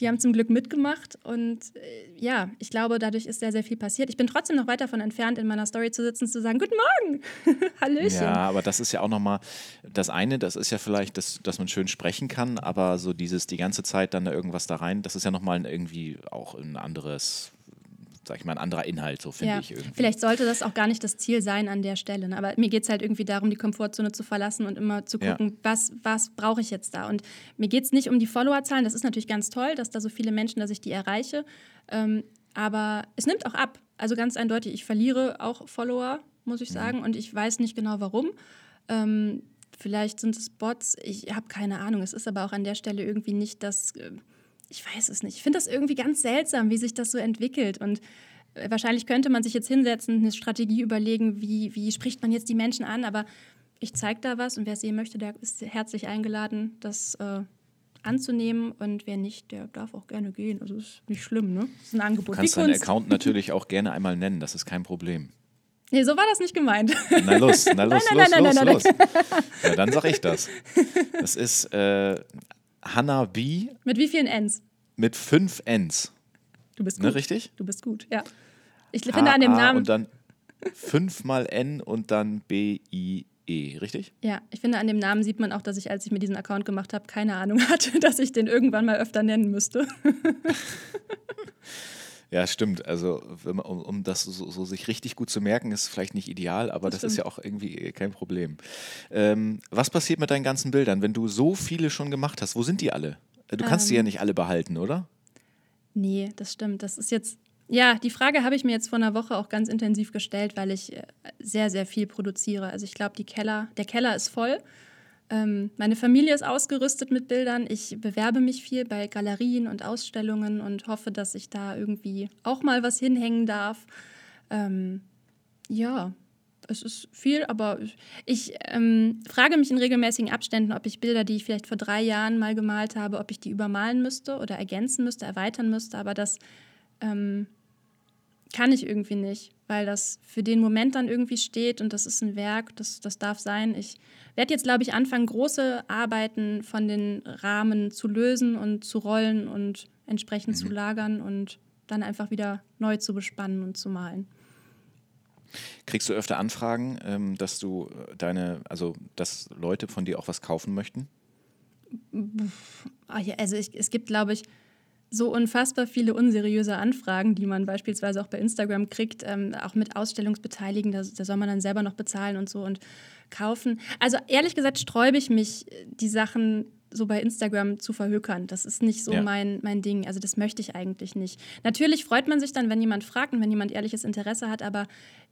Die haben zum Glück mitgemacht und äh, ja, ich glaube, dadurch ist sehr, sehr viel passiert. Ich bin trotzdem noch weit davon entfernt, in meiner Story zu sitzen, zu sagen, Guten Morgen, Hallöchen. Ja, aber das ist ja auch nochmal, das eine, das ist ja vielleicht, dass, dass man schön sprechen kann, aber so dieses, die ganze Zeit dann da irgendwas da rein, das ist ja nochmal irgendwie auch ein anderes sag ich mal, ein anderer Inhalt, so finde ja. ich irgendwie. Vielleicht sollte das auch gar nicht das Ziel sein an der Stelle. Ne? Aber mir geht es halt irgendwie darum, die Komfortzone zu verlassen und immer zu gucken, ja. was, was brauche ich jetzt da. Und mir geht es nicht um die Followerzahlen. Das ist natürlich ganz toll, dass da so viele Menschen, dass ich die erreiche. Ähm, aber es nimmt auch ab. Also ganz eindeutig, ich verliere auch Follower, muss ich mhm. sagen. Mhm. Und ich weiß nicht genau warum. Ähm, vielleicht sind es Bots. Ich habe keine Ahnung. Es ist aber auch an der Stelle irgendwie nicht das. Ich weiß es nicht. Ich finde das irgendwie ganz seltsam, wie sich das so entwickelt. Und äh, wahrscheinlich könnte man sich jetzt hinsetzen, eine Strategie überlegen, wie, wie spricht man jetzt die Menschen an. Aber ich zeige da was und wer es sehen möchte, der ist herzlich eingeladen, das äh, anzunehmen. Und wer nicht, der darf auch gerne gehen. Also ist nicht schlimm, ne? Das ist ein Angebot. Du kannst deinen Account natürlich auch gerne einmal nennen, das ist kein Problem. Nee, so war das nicht gemeint. Na los, na los, nein, nein, los, nein, los, los. Ja, dann sag ich das. Das ist äh, Hannah B. Mit wie vielen Ns? Mit fünf Ns. Du bist ne, gut. Ne, richtig? Du bist gut, ja. Ich finde an dem Namen. Und dann fünfmal N und dann B-I-E, richtig? Ja, ich finde, an dem Namen sieht man auch, dass ich, als ich mir diesen Account gemacht habe, keine Ahnung hatte, dass ich den irgendwann mal öfter nennen müsste. Ja, stimmt. Also, man, um, um, das so, so, sich richtig gut zu merken, ist vielleicht nicht ideal, aber das, das ist ja auch irgendwie kein Problem. Ähm, was passiert mit deinen ganzen Bildern, wenn du so viele schon gemacht hast? Wo sind die alle? Du kannst ähm, die ja nicht alle behalten, oder? Nee, das stimmt. Das ist jetzt. Ja, die Frage habe ich mir jetzt vor einer Woche auch ganz intensiv gestellt, weil ich äh, sehr, sehr viel produziere. Also ich glaube, Keller, der Keller ist voll. Ähm, meine Familie ist ausgerüstet mit Bildern. Ich bewerbe mich viel bei Galerien und Ausstellungen und hoffe, dass ich da irgendwie auch mal was hinhängen darf. Ähm, ja, es ist viel, aber ich ähm, frage mich in regelmäßigen Abständen, ob ich Bilder, die ich vielleicht vor drei Jahren mal gemalt habe, ob ich die übermalen müsste oder ergänzen müsste, erweitern müsste. Aber das ähm, kann ich irgendwie nicht, weil das für den Moment dann irgendwie steht und das ist ein Werk, das, das darf sein. Ich werde jetzt, glaube ich, anfangen, große Arbeiten von den Rahmen zu lösen und zu rollen und entsprechend mhm. zu lagern und dann einfach wieder neu zu bespannen und zu malen. Kriegst du öfter Anfragen, ähm, dass du äh, deine, also dass Leute von dir auch was kaufen möchten? Also ich, es gibt, glaube ich, so unfassbar viele unseriöse Anfragen, die man beispielsweise auch bei Instagram kriegt, ähm, auch mit Ausstellungsbeteiligen, da, da, soll man dann selber noch bezahlen und so und kaufen. Also ehrlich gesagt sträube ich mich, die Sachen so bei Instagram zu verhökern. Das ist nicht so ja. mein, mein Ding. Also das möchte ich eigentlich nicht. Natürlich freut man sich dann, wenn jemand fragt und wenn jemand ehrliches Interesse hat, aber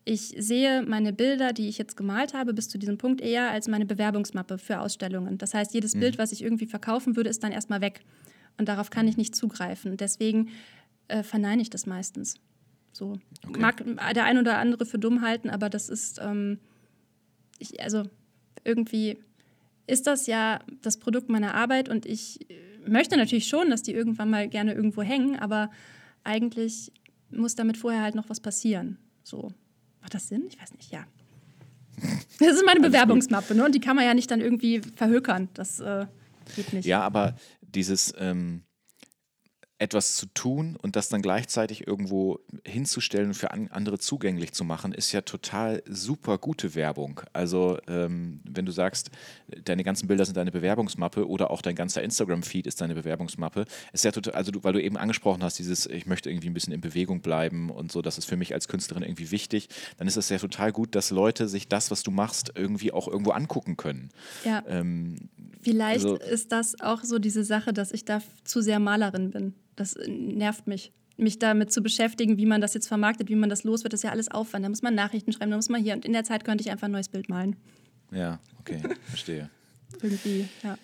ich sehe meine Bilder, die ich jetzt gemalt habe, bis zu diesem Punkt eher als meine Bewerbungsmappe für Ausstellungen. Das heißt, jedes mhm. Bild, was ich irgendwie verkaufen würde, ist dann erstmal weg. Und darauf kann ich nicht zugreifen. Deswegen äh, verneine ich das meistens. So. Okay. Mag der ein oder andere für dumm halten, aber das ist, ähm, ich, also irgendwie ist das ja das Produkt meiner Arbeit und ich möchte natürlich schon, dass die irgendwann mal gerne irgendwo hängen, aber eigentlich muss damit vorher halt noch was passieren. So. Macht das Sinn? Ich weiß nicht, ja. Das ist meine Bewerbungsmappe, ne? Und die kann man ja nicht dann irgendwie verhökern. Das äh, geht nicht. Ja, aber dieses ähm, etwas zu tun und das dann gleichzeitig irgendwo hinzustellen und für an, andere zugänglich zu machen, ist ja total super gute Werbung. Also ähm, wenn du sagst, deine ganzen Bilder sind deine Bewerbungsmappe oder auch dein ganzer Instagram-Feed ist deine Bewerbungsmappe, ist ja total, also du, weil du eben angesprochen hast, dieses, ich möchte irgendwie ein bisschen in Bewegung bleiben und so, das ist für mich als Künstlerin irgendwie wichtig, dann ist es ja total gut, dass Leute sich das, was du machst, irgendwie auch irgendwo angucken können. Ja. Ähm, Vielleicht also, ist das auch so diese Sache, dass ich da zu sehr Malerin bin. Das nervt mich mich damit zu beschäftigen, wie man das jetzt vermarktet, wie man das los wird, das ist ja alles Aufwand. Da muss man Nachrichten schreiben, da muss man hier. Und in der Zeit könnte ich einfach ein neues Bild malen. Ja, okay, verstehe. Irgendwie, ja.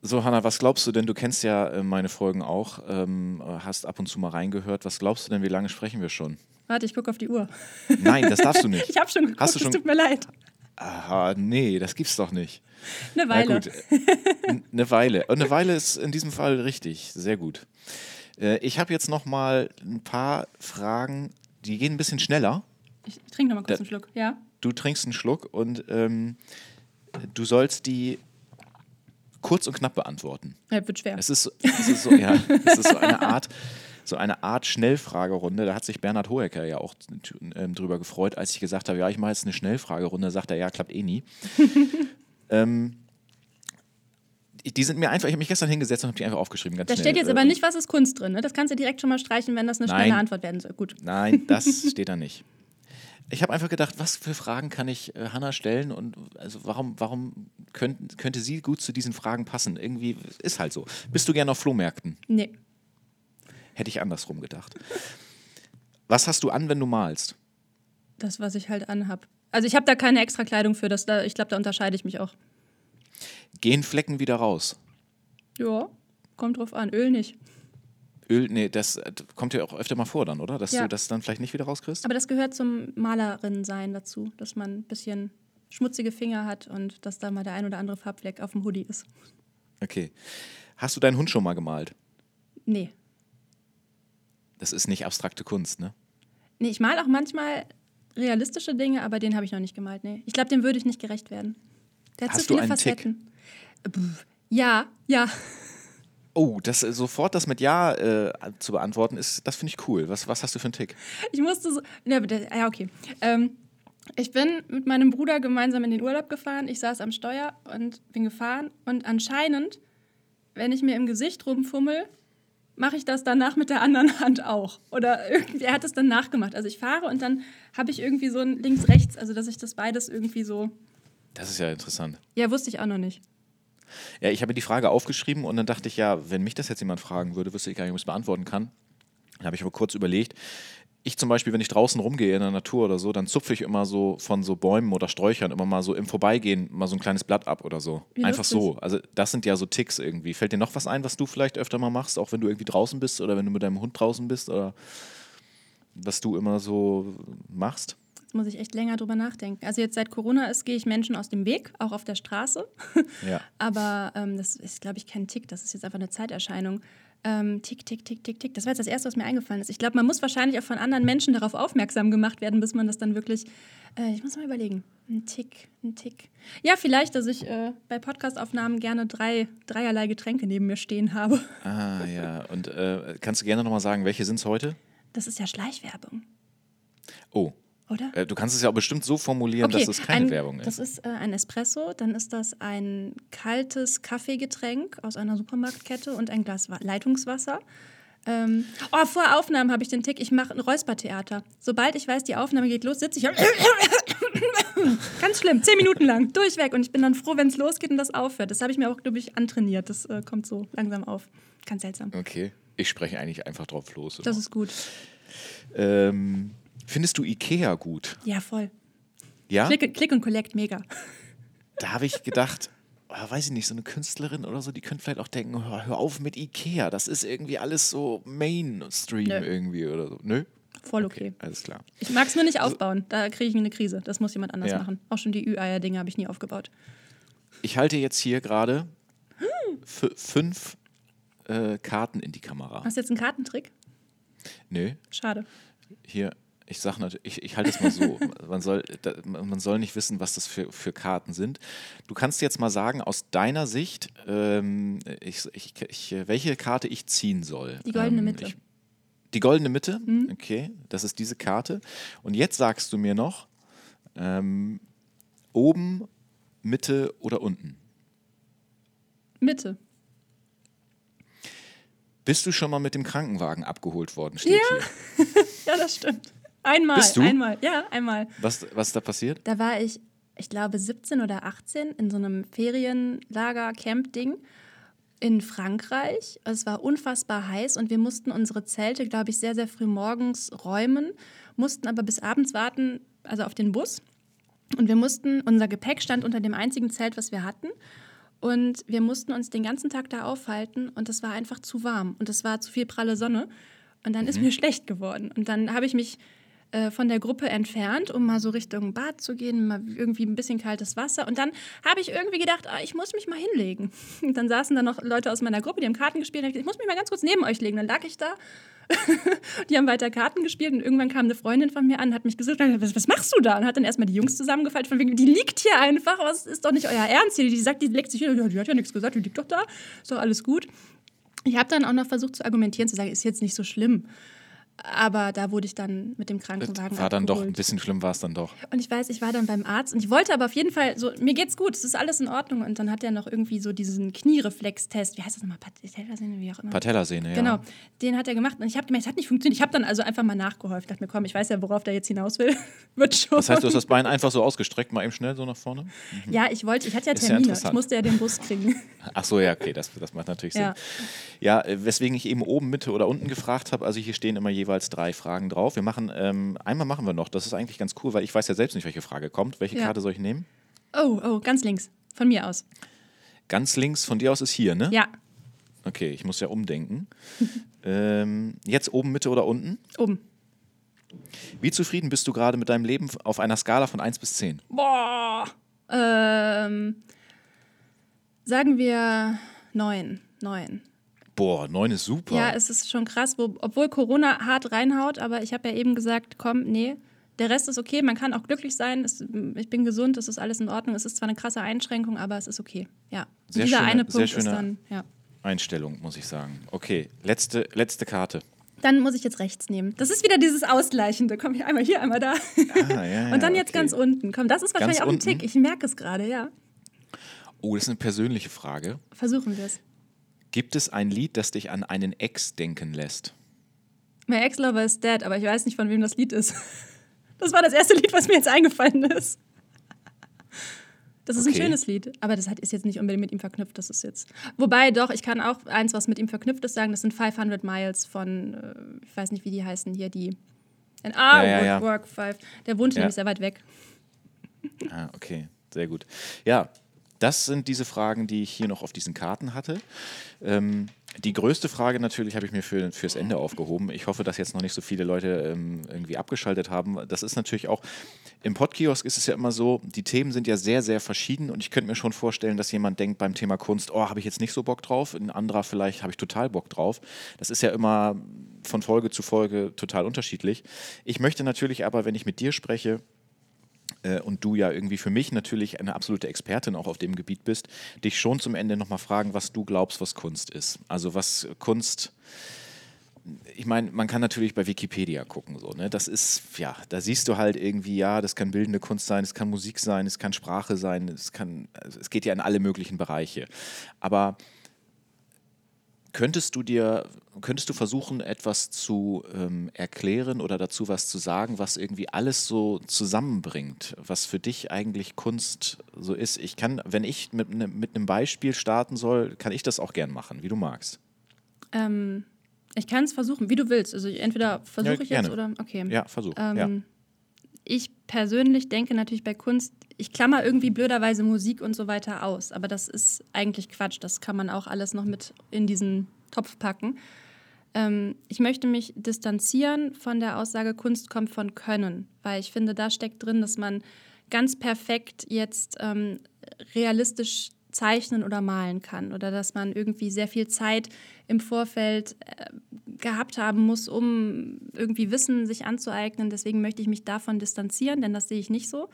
So, Hanna, was glaubst du denn? Du kennst ja äh, meine Folgen auch, ähm, hast ab und zu mal reingehört. Was glaubst du denn, wie lange sprechen wir schon? Warte, ich gucke auf die Uhr. Nein, das darfst du nicht. ich habe schon geguckt, hast du schon... es tut mir leid. Aha, nee, das gibt's doch nicht. Eine Weile. eine Weile. Und eine Weile ist in diesem Fall richtig. Sehr gut. Äh, ich habe jetzt noch mal ein paar Fragen, die gehen ein bisschen schneller. Ich trinke noch mal kurz da, einen Schluck, ja. Du trinkst einen Schluck und ähm, du sollst die kurz und knapp beantworten. Ja, wird schwer. Es ist, es ist, so, ja, es ist so eine Art so eine Art Schnellfragerunde. Da hat sich Bernhard Hoeker ja auch ähm, drüber gefreut, als ich gesagt habe, ja, ich mache jetzt eine Schnellfragerunde. Sagt er, ja, klappt eh nie. ähm, Die sind mir einfach, ich habe mich gestern hingesetzt und habe die einfach aufgeschrieben. Ganz da schnell. steht jetzt aber Äh, nicht, was ist Kunst drin. Ne? Das kannst du direkt schon mal streichen, wenn das eine Nein. schnelle Antwort werden soll. Gut. Nein, das steht da nicht. Ich habe einfach gedacht, was für Fragen kann ich äh, Hannah stellen und also warum, warum könnt, könnte sie gut zu diesen Fragen passen? Irgendwie ist halt so. Bist du gerne auf Flohmärkten? Nee. Hätte ich andersrum gedacht. Was hast du an, wenn du malst? Das, was ich halt anhab. Also ich habe da keine extra Kleidung für. Das da, ich glaube, da unterscheide ich mich auch. Gehen Flecken wieder raus? Ja, kommt drauf an. Öl nicht. Öl, nee, das äh, kommt ja auch öfter mal vor dann, oder? Dass Ja. du das dann vielleicht nicht wieder rauskriegst? Aber das gehört zum Malerin-Sein dazu, dass man ein bisschen schmutzige Finger hat und dass da mal der ein oder andere Farbfleck auf dem Hoodie ist. Okay. Hast du deinen Hund schon mal gemalt? Nee. Das ist nicht abstrakte Kunst, ne? Nee, ich male auch manchmal realistische Dinge, aber den habe ich noch nicht gemalt. Nee. Ich glaube, dem würde ich nicht gerecht werden. Der hat Hast zu du viele? Facetten. Pff, Ja, ja. Oh, das äh, sofort das mit Ja äh, zu beantworten, ist, das finde ich cool. Was, was hast du für einen Tick? Ich musste so. Ja, aber der- ja okay. Ähm, ich bin mit meinem Bruder gemeinsam in den Urlaub gefahren. Ich saß am Steuer und bin gefahren. Und anscheinend, wenn ich mir im Gesicht rumfummel, mache ich das danach mit der anderen Hand auch. Oder irgendwie, er hat es dann nachgemacht. Also ich fahre und dann habe ich irgendwie so ein links-rechts, also dass ich das beides irgendwie so. Das ist ja interessant. Ja, wusste ich auch noch nicht. Ja, ich habe mir die Frage aufgeschrieben und dann dachte ich, ja, wenn mich das jetzt jemand fragen würde, wüsste ich gar nicht, ob ich es beantworten kann. Dann habe ich aber kurz überlegt. Ich zum Beispiel, wenn ich draußen rumgehe in der Natur oder so, dann zupfe ich immer so von so Bäumen oder Sträuchern immer mal so im Vorbeigehen mal so ein kleines Blatt ab oder so. Wie Einfach lustig. so. Also das sind ja so Ticks irgendwie. Fällt dir noch was ein, was du vielleicht öfter mal machst, auch wenn du irgendwie draußen bist oder wenn du mit deinem Hund draußen bist oder was du immer so machst? Jetzt muss ich echt länger drüber nachdenken. Also jetzt seit Corona ist, gehe ich Menschen aus dem Weg, auch auf der Straße. Ja. Aber ähm, das ist, glaube ich, kein Tick. Das ist jetzt einfach eine Zeiterscheinung. Ähm, tick, tick, tick, tick, tick. Das war jetzt das Erste, was mir eingefallen ist. Ich glaube, man muss wahrscheinlich auch von anderen Menschen darauf aufmerksam gemacht werden, bis man das dann wirklich. Äh, ich muss mal überlegen. Ein Tick, ein Tick. Ja, vielleicht, dass ich äh, bei Podcastaufnahmen gerne drei, dreierlei Getränke neben mir stehen habe. Ah, ja. Und äh, kannst du gerne nochmal sagen, welche sind es heute? Das ist ja Schleichwerbung, Oh, oder? äh, du kannst es ja auch bestimmt so formulieren, dass es keine ein, Werbung Das ist. ist äh, ein Espresso, dann ist das ein kaltes Kaffeegetränk aus einer Supermarktkette und ein Glas Wa- Leitungswasser. Ähm, oh, vor Aufnahmen habe ich den Tick, ich mache ein Räuspertheater. Sobald ich weiß, die Aufnahme geht los, sitze ich ganz schlimm, zehn Minuten lang, durchweg. Und ich bin dann froh, wenn es losgeht und das aufhört. Das habe ich mir auch, glaube ich, antrainiert. Das äh, kommt so langsam auf. Ganz seltsam. Okay. Ich spreche eigentlich einfach drauf los. Das ist gut. ähm, findest du Ikea gut? Ja, voll. Ja? Click, Click und Collect, mega. Da habe ich gedacht, ah, weiß ich nicht, so eine Künstlerin oder so, die könnte vielleicht auch denken, hör, hör auf mit Ikea, das ist irgendwie alles so Mainstream Nö. irgendwie oder so. Nö? Voll okay. Alles klar. Ich mag es nur nicht aufbauen. Da kriege ich eine Krise. Das muss jemand anders Ja. machen. Auch schon die Ü-Eier-Dinge habe ich nie aufgebaut. Ich halte jetzt hier gerade f- fünf äh, Karten in die Kamera. Hast du jetzt einen Kartentrick? Nö, Schade. hier, ich sage natürlich, ich, ich halte es mal so. man, soll, da, man soll nicht wissen, was das für, für Karten sind. Du kannst jetzt mal sagen, aus deiner Sicht, ähm, ich, ich, ich, welche Karte ich ziehen soll. Die goldene ähm, Mitte. Ich, die goldene Mitte? Mhm. Okay, das ist diese Karte. Und jetzt sagst du mir noch, ähm, oben, Mitte oder unten. Mitte. Bist du schon mal mit dem Krankenwagen abgeholt worden? Steht Ja. hier. Ja, das stimmt. Einmal. Bist du? Einmal. Ja, einmal. Was, was ist da passiert? Da war ich, ich glaube, 17 oder 18 in so einem Ferienlager-Camp-Ding in Frankreich. Es war unfassbar heiß und wir mussten unsere Zelte, glaube ich, sehr, sehr früh morgens räumen, mussten aber bis abends warten, also auf den Bus. Und wir mussten, unser Gepäck stand unter dem einzigen Zelt, was wir hatten. Und wir mussten uns den ganzen Tag da aufhalten und es war einfach zu warm und es war zu viel pralle Sonne. Und dann ist mir schlecht geworden. Und dann habe ich mich äh, von der Gruppe entfernt, um mal so Richtung Bad zu gehen, mal irgendwie ein bisschen kaltes Wasser. Und dann habe ich irgendwie gedacht, ah, ich muss mich mal hinlegen. Und dann saßen da noch Leute aus meiner Gruppe, die haben Karten gespielt. Und ich, ich muss mich mal ganz kurz neben euch legen. Dann lag ich da. die haben weiter Karten gespielt und irgendwann kam eine Freundin von mir an, hat mich gesagt, was, was machst du da? Und hat dann erstmal die Jungs zusammengefaltet, von wegen, die liegt hier einfach, was ist doch nicht euer Ernst hier? Die sagt, die legt sich hier, die hat ja nichts gesagt, die liegt doch da, ist doch alles gut. Ich habe dann auch noch versucht zu argumentieren, zu sagen, ist jetzt nicht so schlimm. Aber da wurde ich dann mit dem Krankenwagen War dann abgeholt. doch, ein bisschen schlimm war es dann doch. Und ich weiß, ich war dann beim Arzt und ich wollte aber auf jeden Fall so, mir geht's gut, es ist alles in Ordnung. Und dann hat er noch irgendwie so diesen Kniereflextest, wie heißt das nochmal, Patellasehne, wie auch immer. Patellasehne, ja. Genau, den hat er gemacht und ich habe gemerkt, es hat nicht funktioniert. Ich habe dann also einfach mal nachgeholfen. Ich dachte mir, komm, ich weiß ja, worauf der jetzt hinaus will. Wird schon. Das heißt, du hast das Bein einfach so ausgestreckt, mal eben schnell so nach vorne? ja, ich wollte, ich hatte ja Ist ja Termine. ich musste ja den Bus kriegen. Ach so, ja, okay, das, das macht natürlich Sinn. Ja. Ja, äh, weswegen ich eben oben, Mitte oder unten gefragt habe, also hier stehen immer jeweils drei Fragen drauf. Wir machen, ähm, einmal machen wir noch, das ist eigentlich ganz cool, weil ich weiß ja selbst nicht, welche Frage kommt. Welche Ja. Karte soll ich nehmen? Oh, oh, ganz links. Von mir aus. Ganz links von dir aus ist hier, ne? Ja, Okay, ich muss ja umdenken. ähm, jetzt oben, Mitte oder unten? oben. Wie zufrieden bist du gerade mit deinem Leben auf einer Skala von 1 bis 10? Boah. Ähm, sagen wir neun. Neun. Boah, 9 ist super. Ja, es ist schon krass, wo, obwohl Corona hart reinhaut, aber ich habe ja eben gesagt, komm, nee, der Rest ist okay, man kann auch glücklich sein, es, ich bin gesund, es ist alles in Ordnung, es ist zwar eine krasse Einschränkung, aber es ist okay. Ja. Sehr dieser schöne- eine sehr Punkt ist schöne- dann, ja. Einstellung, muss ich sagen. Okay, letzte, letzte Karte. Dann muss ich jetzt rechts nehmen. Das ist wieder dieses Ausgleichende. Komm, hier einmal hier, einmal da. Ah, ja, Und dann jetzt okay. ganz unten. Komm, das ist wahrscheinlich Ganz auch ein unten? Tick. Ich merke es gerade, ja. Oh, das ist eine persönliche Frage. Versuchen wir es. Gibt es ein Lied, das dich an einen Ex denken lässt? My Ex-Lover is dead, aber ich weiß nicht, von wem das Lied ist. Das war das erste Lied, was mir jetzt eingefallen ist. Das ist Okay. ein schönes Lied, aber das ist jetzt nicht unbedingt mit ihm verknüpft. Das ist jetzt. Wobei, doch, ich kann auch eins, was mit ihm verknüpft ist, sagen. Das sind 500 Miles von, äh, ich weiß nicht, wie die heißen hier, die. An Ja, ah, ja, Would ja. Work Five. Der wohnte Ja. nämlich sehr weit weg. Ah, okay, sehr gut. Ja, das sind diese Fragen, die ich hier noch auf diesen Karten hatte. Ähm, die größte Frage natürlich habe ich mir für, fürs Ende aufgehoben. Ich hoffe, dass jetzt noch nicht so viele Leute ähm, irgendwie abgeschaltet haben. Das ist natürlich auch, im Podkiosk ist es ja immer so, die Themen sind ja sehr, sehr verschieden und ich könnte mir schon vorstellen, dass jemand denkt beim Thema Kunst, oh, habe ich jetzt nicht so Bock drauf, ein anderer vielleicht habe ich total Bock drauf. Das ist ja immer von Folge zu Folge total unterschiedlich. Ich möchte natürlich aber, wenn ich mit dir spreche, äh, und du ja irgendwie für mich natürlich eine absolute Expertin auch auf dem Gebiet bist, dich schon zum Ende nochmal fragen, was du glaubst, was Kunst ist. Also was Kunst, ich meine, man kann natürlich bei Wikipedia gucken, so, ne? Das ist, ja, da siehst du halt irgendwie, ja, das kann bildende Kunst sein, es kann Musik sein, es kann Sprache sein, es kann, also es geht ja in alle möglichen Bereiche. Aber Könntest du dir, könntest du versuchen, etwas zu ähm, erklären oder dazu was zu sagen, was irgendwie alles so zusammenbringt, was für dich eigentlich Kunst so ist? Ich kann, wenn ich mit, ne, mit einem Beispiel starten soll, kann ich das auch gern machen, wie du magst. Ähm, ich kann es versuchen, wie du willst. Also entweder versuche Ja, ich jetzt oder. Okay. Ja, versuch. Ähm, ja. Ich persönlich denke natürlich bei Kunst, ich klammer irgendwie blöderweise Musik und so weiter aus, aber das ist eigentlich Quatsch. Das kann man auch alles noch mit in diesen Topf packen. Ähm, ich möchte mich distanzieren von der Aussage, Kunst kommt von Können, weil ich finde, da steckt drin, dass man ganz perfekt jetzt ähm, realistisch zeichnen oder malen kann oder dass man irgendwie sehr viel Zeit im Vorfeld äh, gehabt haben muss, um irgendwie Wissen sich anzueignen. Deswegen möchte ich mich davon distanzieren, denn das sehe ich nicht so.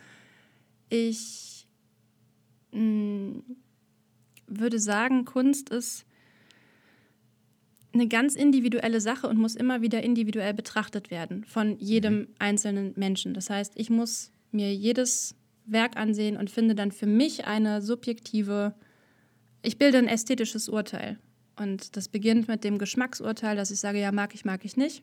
Ich mh, würde sagen, Kunst ist eine ganz individuelle Sache und muss immer wieder individuell betrachtet werden von jedem einzelnen Menschen. Das heißt, ich muss mir jedes Werk ansehen und finde dann für mich eine subjektive, ich bilde ein ästhetisches Urteil. Und das beginnt mit dem Geschmacksurteil, dass ich sage, ja, mag ich, mag ich nicht.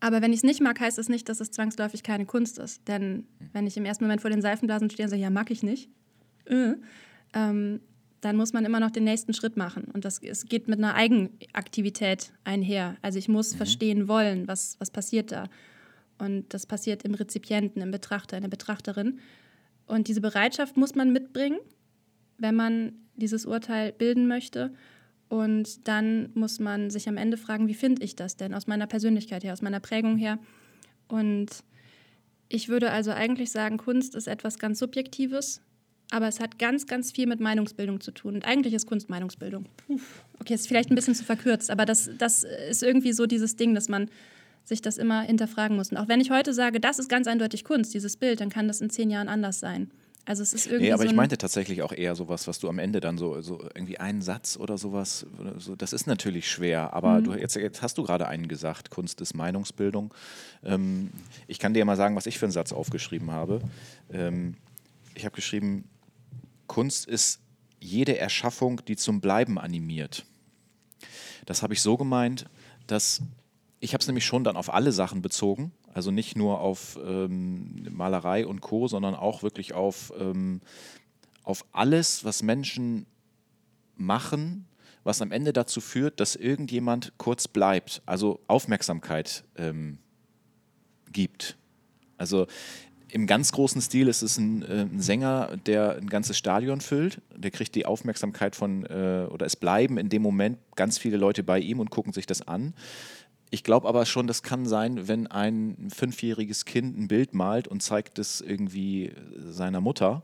Aber wenn ich es nicht mag, heißt das nicht, dass es zwangsläufig keine Kunst ist. Denn wenn ich im ersten Moment vor den Seifenblasen stehe und sage, ja, mag ich nicht, äh, ähm, dann muss man immer noch den nächsten Schritt machen. Und das es geht mit einer Eigenaktivität einher. Also ich muss verstehen wollen, was, was passiert da. Und das passiert im Rezipienten, im Betrachter, in der Betrachterin. Und diese Bereitschaft muss man mitbringen, wenn man dieses Urteil bilden möchte. Und dann muss man sich am Ende fragen, wie finde ich das denn aus meiner Persönlichkeit her, aus meiner Prägung her. Und ich würde also eigentlich sagen, Kunst ist etwas ganz Subjektives, aber es hat ganz, ganz viel mit Meinungsbildung zu tun. Und eigentlich ist Kunst Meinungsbildung. Okay, ist vielleicht ein bisschen zu verkürzt, aber das, das ist irgendwie so dieses Ding, dass man sich das immer hinterfragen muss. Und auch wenn ich heute sage, das ist ganz eindeutig Kunst, dieses Bild, dann kann das in zehn Jahren anders sein. Also es ist irgendwie. Nee, aber so ich meinte tatsächlich auch eher sowas, was du am Ende dann so, so irgendwie einen Satz oder sowas, so, das ist natürlich schwer, aber mhm. du, jetzt, jetzt, hast du gerade einen gesagt, Kunst ist Meinungsbildung. Ähm, ich kann dir mal sagen, was ich für einen Satz aufgeschrieben habe. Ähm, ich habe geschrieben, Kunst ist jede Erschaffung, die zum Bleiben animiert. Das habe ich so gemeint, dass ich habe es nämlich schon dann auf alle Sachen bezogen, also nicht nur auf ähm, Malerei und Co., sondern auch wirklich auf, ähm, auf alles, was Menschen machen, was am Ende dazu führt, dass irgendjemand kurz bleibt, also Aufmerksamkeit ähm, gibt. Also im ganz großen Stil ist es ein, äh, ein, Sänger, der ein ganzes Stadion füllt. Der kriegt die Aufmerksamkeit von, äh, oder es bleiben in dem Moment ganz viele Leute bei ihm und gucken sich das an. Ich glaube aber schon, das kann sein, wenn ein fünfjähriges Kind ein Bild malt und zeigt es irgendwie seiner Mutter,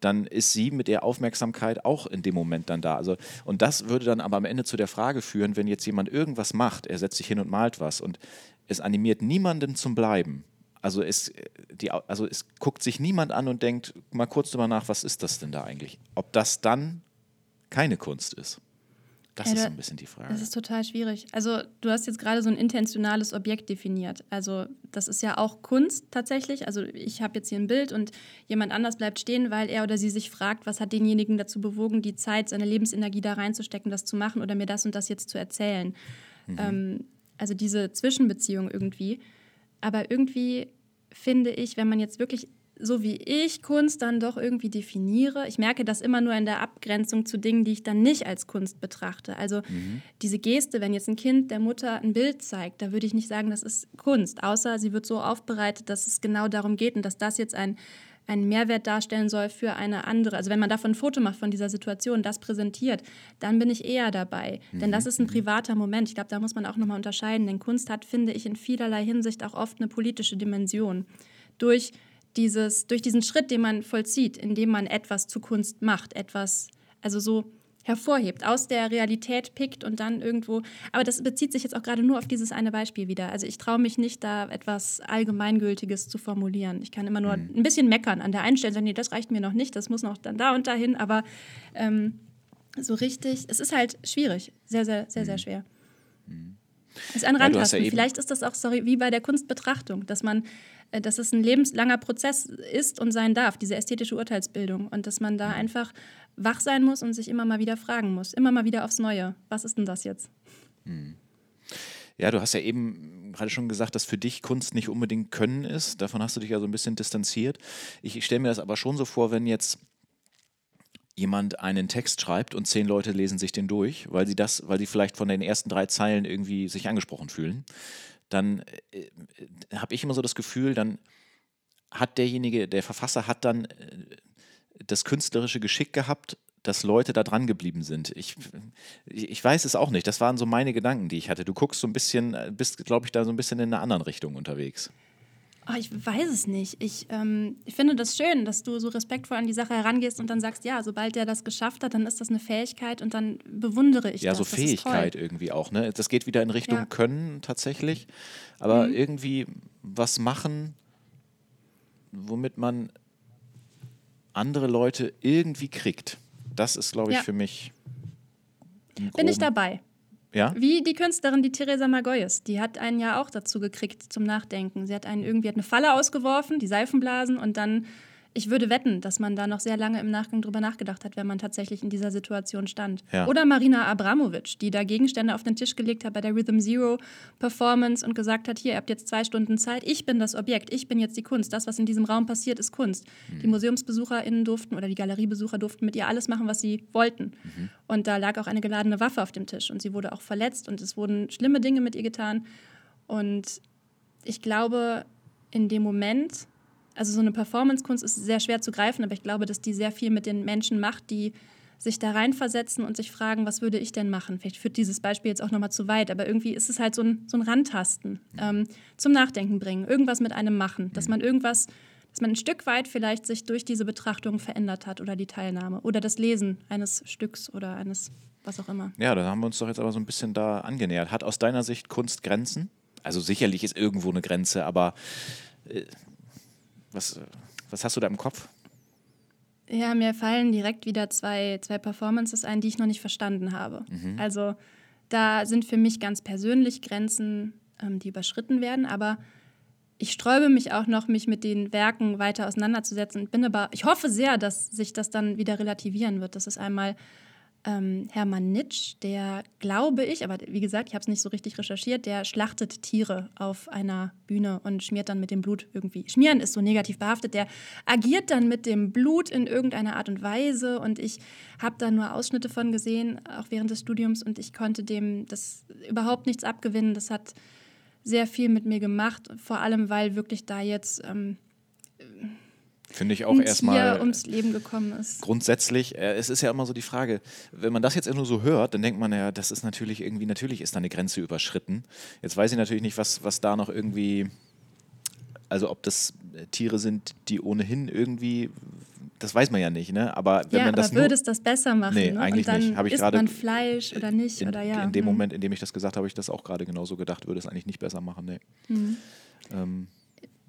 dann ist sie mit der Aufmerksamkeit auch in dem Moment dann da. Also, und das würde dann aber am Ende zu der Frage führen, wenn jetzt jemand irgendwas macht, er setzt sich hin und malt was und es animiert niemanden zum Bleiben, also es, die, also es guckt sich niemand an und denkt mal kurz drüber nach, was ist das denn da eigentlich? Ob das dann keine Kunst ist. Das ja, ist so ein bisschen die Frage. Das ist total schwierig. Also du hast jetzt gerade so ein intentionales Objekt definiert. Also das ist ja auch Kunst tatsächlich. Also ich habe jetzt hier ein Bild und jemand anders bleibt stehen, weil er oder sie sich fragt, was hat denjenigen dazu bewogen, die Zeit, seine Lebensenergie da reinzustecken, das zu machen oder mir das und das jetzt zu erzählen. Mhm. Ähm, also diese Zwischenbeziehung irgendwie. Aber irgendwie finde ich, wenn man jetzt wirklich so wie ich Kunst dann doch irgendwie definiere. Ich merke das immer nur in der Abgrenzung zu Dingen, die ich dann nicht als Kunst betrachte. Also mhm. diese Geste, wenn jetzt ein Kind der Mutter ein Bild zeigt, da würde ich nicht sagen, das ist Kunst, außer sie wird so aufbereitet, dass es genau darum geht und dass das jetzt ein einen Mehrwert darstellen soll für eine andere. Also wenn man davon ein Foto macht von dieser Situation, das präsentiert, dann bin ich eher dabei. Mhm. Denn das ist ein mhm. privater Moment. Ich glaube, da muss man auch nochmal unterscheiden. Denn Kunst hat, finde ich, in vielerlei Hinsicht auch oft eine politische Dimension. Durch, dieses, durch diesen Schritt, den man vollzieht, indem man etwas zu Kunst macht, etwas, also so hervorhebt, aus der Realität pickt und dann irgendwo. Aber das bezieht sich jetzt auch gerade nur auf dieses eine Beispiel wieder. Also ich traue mich nicht, da etwas Allgemeingültiges zu formulieren. Ich kann immer nur mhm. ein bisschen meckern an der einen Stelle, sagen, nee, das reicht mir noch nicht, das muss noch dann da und dahin, aber ähm, so richtig, es ist halt schwierig, sehr, sehr, sehr, sehr mhm. schwer. Mhm. Das ist ein Rantasten. Ja, Vielleicht ist das auch, sorry, wie bei der Kunstbetrachtung, dass man, dass es ein lebenslanger Prozess ist und sein darf, diese ästhetische Urteilsbildung. Und dass man da mhm. einfach wach sein muss und sich immer mal wieder fragen muss, immer mal wieder aufs Neue. Was ist denn das jetzt? Hm. Ja, du hast ja eben gerade schon gesagt, dass für dich Kunst nicht unbedingt Können ist. Davon hast du dich ja so ein bisschen distanziert. Ich, ich stelle mir das aber schon so vor, wenn jetzt jemand einen Text schreibt und zehn Leute lesen sich den durch, weil sie das, weil sie vielleicht von den ersten drei Zeilen irgendwie sich angesprochen fühlen, dann äh, äh habe ich immer so das Gefühl, dann hat derjenige, der Verfasser hat dann äh, das künstlerische Geschick gehabt, dass Leute da dran geblieben sind. Ich, ich weiß es auch nicht. Das waren so meine Gedanken, die ich hatte. Du guckst so ein bisschen, bist, glaube ich, da so ein bisschen in einer anderen Richtung unterwegs. Oh, ich weiß es nicht. Ich, ähm, ich finde das schön, dass du so respektvoll an die Sache herangehst und dann sagst, ja, sobald der das geschafft hat, dann ist das eine Fähigkeit und dann bewundere ich ja, das. Ja, so Fähigkeit irgendwie auch. Ne? Das geht wieder in Richtung ja. Können tatsächlich. Aber mhm. irgendwie was machen, womit man andere Leute irgendwie kriegt. Das ist, glaube ich, ja. für mich. Bin ich dabei. Ja? Wie die Künstlerin, die Theresa Margoyes, die hat einen ja auch dazu gekriegt zum Nachdenken. Sie hat einen irgendwie hat eine Falle ausgeworfen, die Seifenblasen und dann ich würde wetten, dass man da noch sehr lange im Nachgang drüber nachgedacht hat, wenn man tatsächlich in dieser Situation stand. Ja. Oder Marina Abramovic, die da Gegenstände auf den Tisch gelegt hat bei der Rhythm Zero Performance und gesagt hat, hier, ihr habt jetzt zwei Stunden Zeit, ich bin das Objekt, ich bin jetzt die Kunst. Das, was in diesem Raum passiert, ist Kunst. Mhm. Die MuseumsbesucherInnen durften oder die Galeriebesucher durften mit ihr alles machen, was sie wollten. Mhm. Und da lag auch eine geladene Waffe auf dem Tisch und sie wurde auch verletzt und es wurden schlimme Dinge mit ihr getan. Und ich glaube, in dem Moment also so eine Performance-Kunst ist sehr schwer zu greifen, aber ich glaube, dass die sehr viel mit den Menschen macht, die sich da reinversetzen und sich fragen, was würde ich denn machen? Vielleicht führt dieses Beispiel jetzt auch nochmal zu weit, aber irgendwie ist es halt so ein, so ein Randtasten ähm, zum Nachdenken bringen, irgendwas mit einem machen, dass man irgendwas, dass man ein Stück weit vielleicht sich durch diese Betrachtung verändert hat oder die Teilnahme oder das Lesen eines Stücks oder eines was auch immer. Ja, da haben wir uns doch jetzt aber so ein bisschen da angenähert. Hat aus deiner Sicht Kunst Grenzen? Also sicherlich ist irgendwo eine Grenze, aber äh, was, was hast du da im Kopf? Ja, mir fallen direkt wieder zwei, zwei Performances ein, die ich noch nicht verstanden habe. Mhm. Also da sind für mich ganz persönlich Grenzen, ähm, die überschritten werden, aber ich sträube mich auch noch, mich mit den Werken weiter auseinanderzusetzen. Bin aber, ich hoffe sehr, dass sich das dann wieder relativieren wird. Das ist einmal ähm, Hermann Nitsch, der, glaube ich, aber wie gesagt, ich habe es nicht so richtig recherchiert, der schlachtet Tiere auf einer Bühne und schmiert dann mit dem Blut irgendwie. Schmieren ist so negativ behaftet. Der agiert dann mit dem Blut in irgendeiner Art und Weise und ich habe da nur Ausschnitte von gesehen, auch während des Studiums und ich konnte dem das überhaupt nichts abgewinnen. Das hat sehr viel mit mir gemacht, vor allem weil wirklich da jetzt ähm, Finde ich auch erstmal ums Leben gekommen ist. Grundsätzlich, äh, es ist ja immer so die Frage, wenn man das jetzt nur so hört, dann denkt man ja, das ist natürlich irgendwie, natürlich ist da eine Grenze überschritten. Jetzt weiß ich natürlich nicht, was, was da noch irgendwie, also ob das äh, Tiere sind, die ohnehin irgendwie das weiß man ja nicht, ne? Aber wenn ja, man das aber würde es das besser machen? Nee, ne? eigentlich nicht. Habe ich gerade man Fleisch oder nicht in, oder ja. In dem hm. Moment, in dem ich das gesagt habe, habe ich das auch gerade genauso gedacht, würde es eigentlich nicht besser machen, nee. Hm. Ähm,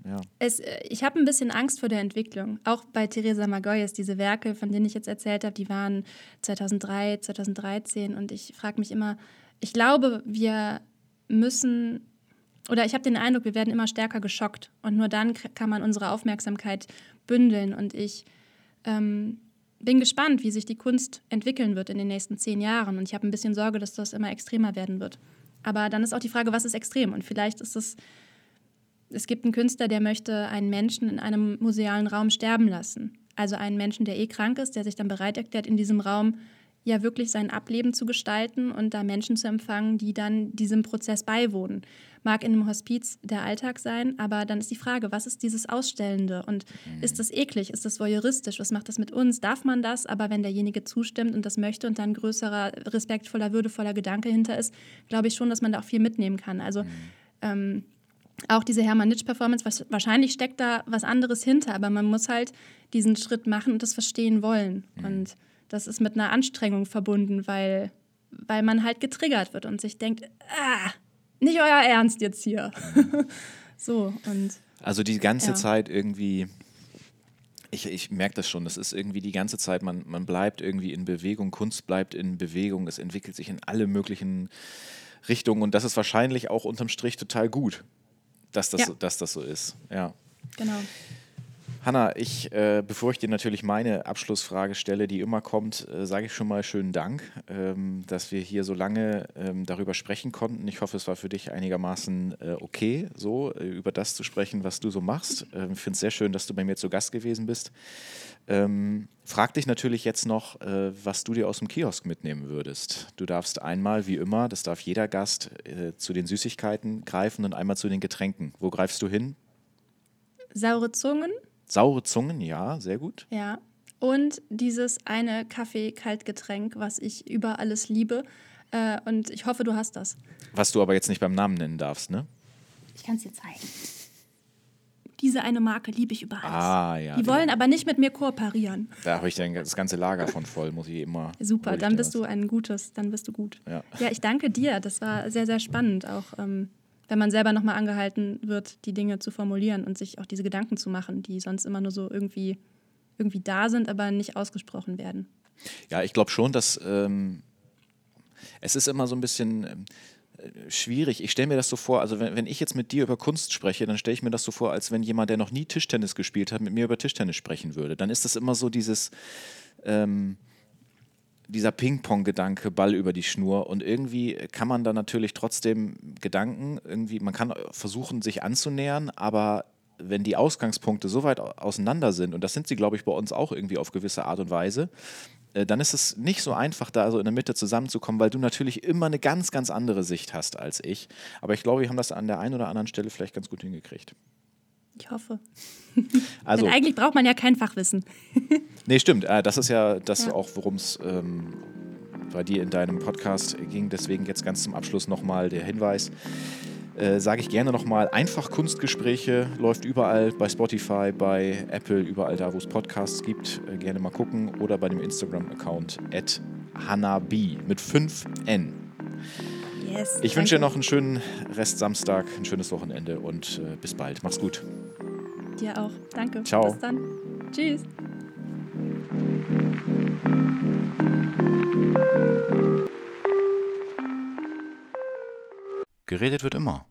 ja. Es, äh, ich habe ein bisschen Angst vor der Entwicklung. Auch bei Theresa Magoyes, diese Werke, von denen ich jetzt erzählt habe, die waren 2003, 2013 und ich frage mich immer, ich glaube, wir müssen oder ich habe den Eindruck, wir werden immer stärker geschockt und nur dann kann man unsere Aufmerksamkeit bündeln und ich ähm, bin gespannt, wie sich die Kunst entwickeln wird in den nächsten zehn Jahren und ich habe ein bisschen Sorge, dass das immer extremer werden wird. Aber dann ist auch die Frage, was ist extrem und vielleicht ist es es gibt einen Künstler, der möchte einen Menschen in einem musealen Raum sterben lassen. Also einen Menschen, der eh krank ist, der sich dann bereit erklärt, in diesem Raum ja wirklich sein Ableben zu gestalten und da Menschen zu empfangen, die dann diesem Prozess beiwohnen. Mag in einem Hospiz der Alltag sein, aber dann ist die Frage, was ist dieses Ausstellende und mhm. ist das eklig, ist das voyeuristisch, was macht das mit uns? Darf man das? Aber wenn derjenige zustimmt und das möchte und dann größerer, respektvoller, würdevoller Gedanke hinter ist, glaube ich schon, dass man da auch viel mitnehmen kann. Also mhm. ähm, auch diese Hermann Nitsch-Performance, wahrscheinlich steckt da was anderes hinter, aber man muss halt diesen Schritt machen und das verstehen wollen. Mhm. Und das ist mit einer Anstrengung verbunden, weil, weil man halt getriggert wird und sich denkt, ah, nicht euer Ernst jetzt hier. so und. Also die ganze ja. Zeit irgendwie. Ich, ich merke das schon, das ist irgendwie die ganze Zeit, man, man bleibt irgendwie in Bewegung, Kunst bleibt in Bewegung, es entwickelt sich in alle möglichen Richtungen und das ist wahrscheinlich auch unterm Strich total gut dass das, ja. so, dass das so ist. Ja. Genau. Hanna, ich, äh, bevor ich dir natürlich meine Abschlussfrage stelle, die immer kommt, äh, sage ich schon mal schönen Dank, ähm, dass wir hier so lange ähm, darüber sprechen konnten. Ich hoffe, es war für dich einigermaßen äh, okay, so äh, über das zu sprechen, was du so machst. Ähm, ich finde es sehr schön, dass du bei mir zu Gast gewesen bist. Ähm, frag dich natürlich jetzt noch, äh, was du dir aus dem Kiosk mitnehmen würdest. Du darfst einmal, wie immer, das darf jeder Gast, äh, zu den Süßigkeiten greifen und einmal zu den Getränken. Wo greifst du hin? Saure Zungen. Saure Zungen, ja, sehr gut. Ja. Und dieses eine Kaffee-Kaltgetränk, was ich über alles liebe. Äh, und ich hoffe, du hast das. Was du aber jetzt nicht beim Namen nennen darfst, ne? Ich kann es dir zeigen diese eine Marke liebe ich über alles. Ah, ja. Die wollen aber nicht mit mir kooperieren. Da habe ich dann das ganze Lager von voll, muss ich immer. Super, dann bist du ein gutes, dann bist du gut. Ja, ja ich danke dir. Das war sehr, sehr spannend, auch ähm, wenn man selber nochmal angehalten wird, die Dinge zu formulieren und sich auch diese Gedanken zu machen, die sonst immer nur so irgendwie, irgendwie da sind, aber nicht ausgesprochen werden. Ja, ich glaube schon, dass ähm, es ist immer so ein bisschen. Ähm, schwierig. Ich stelle mir das so vor, also wenn, wenn ich jetzt mit dir über Kunst spreche, dann stelle ich mir das so vor, als wenn jemand, der noch nie Tischtennis gespielt hat, mit mir über Tischtennis sprechen würde. Dann ist das immer so dieses, ähm, dieser Ping-Pong-Gedanke, Ball über die Schnur. Und irgendwie kann man da natürlich trotzdem Gedanken, irgendwie, man kann versuchen, sich anzunähern, aber wenn die Ausgangspunkte so weit auseinander sind, und das sind sie, glaube ich, bei uns auch irgendwie auf gewisse Art und Weise, äh, dann ist es nicht so einfach, da so in der Mitte zusammenzukommen, weil du natürlich immer eine ganz, ganz andere Sicht hast als ich. Aber ich glaube, wir haben das an der einen oder anderen Stelle vielleicht ganz gut hingekriegt. Ich hoffe. Also, Denn eigentlich braucht man ja kein Fachwissen. nee, stimmt. Äh, das ist ja das ja. auch, worum es ähm, bei dir in deinem Podcast ging. Deswegen jetzt ganz zum Abschluss nochmal der Hinweis äh, sage ich gerne nochmal, einfach Kunstgespräche läuft überall bei Spotify, bei Apple, überall da, wo es Podcasts gibt. Äh, gerne mal gucken oder bei dem Instagram-Account at hanabi mit 5 N. Yes, ich wünsche dir noch einen schönen Rest Samstag, ein schönes Wochenende und äh, bis bald. Mach's gut. Dir auch. Danke. Ciao. Bis dann. Tschüss. Geredet wird immer.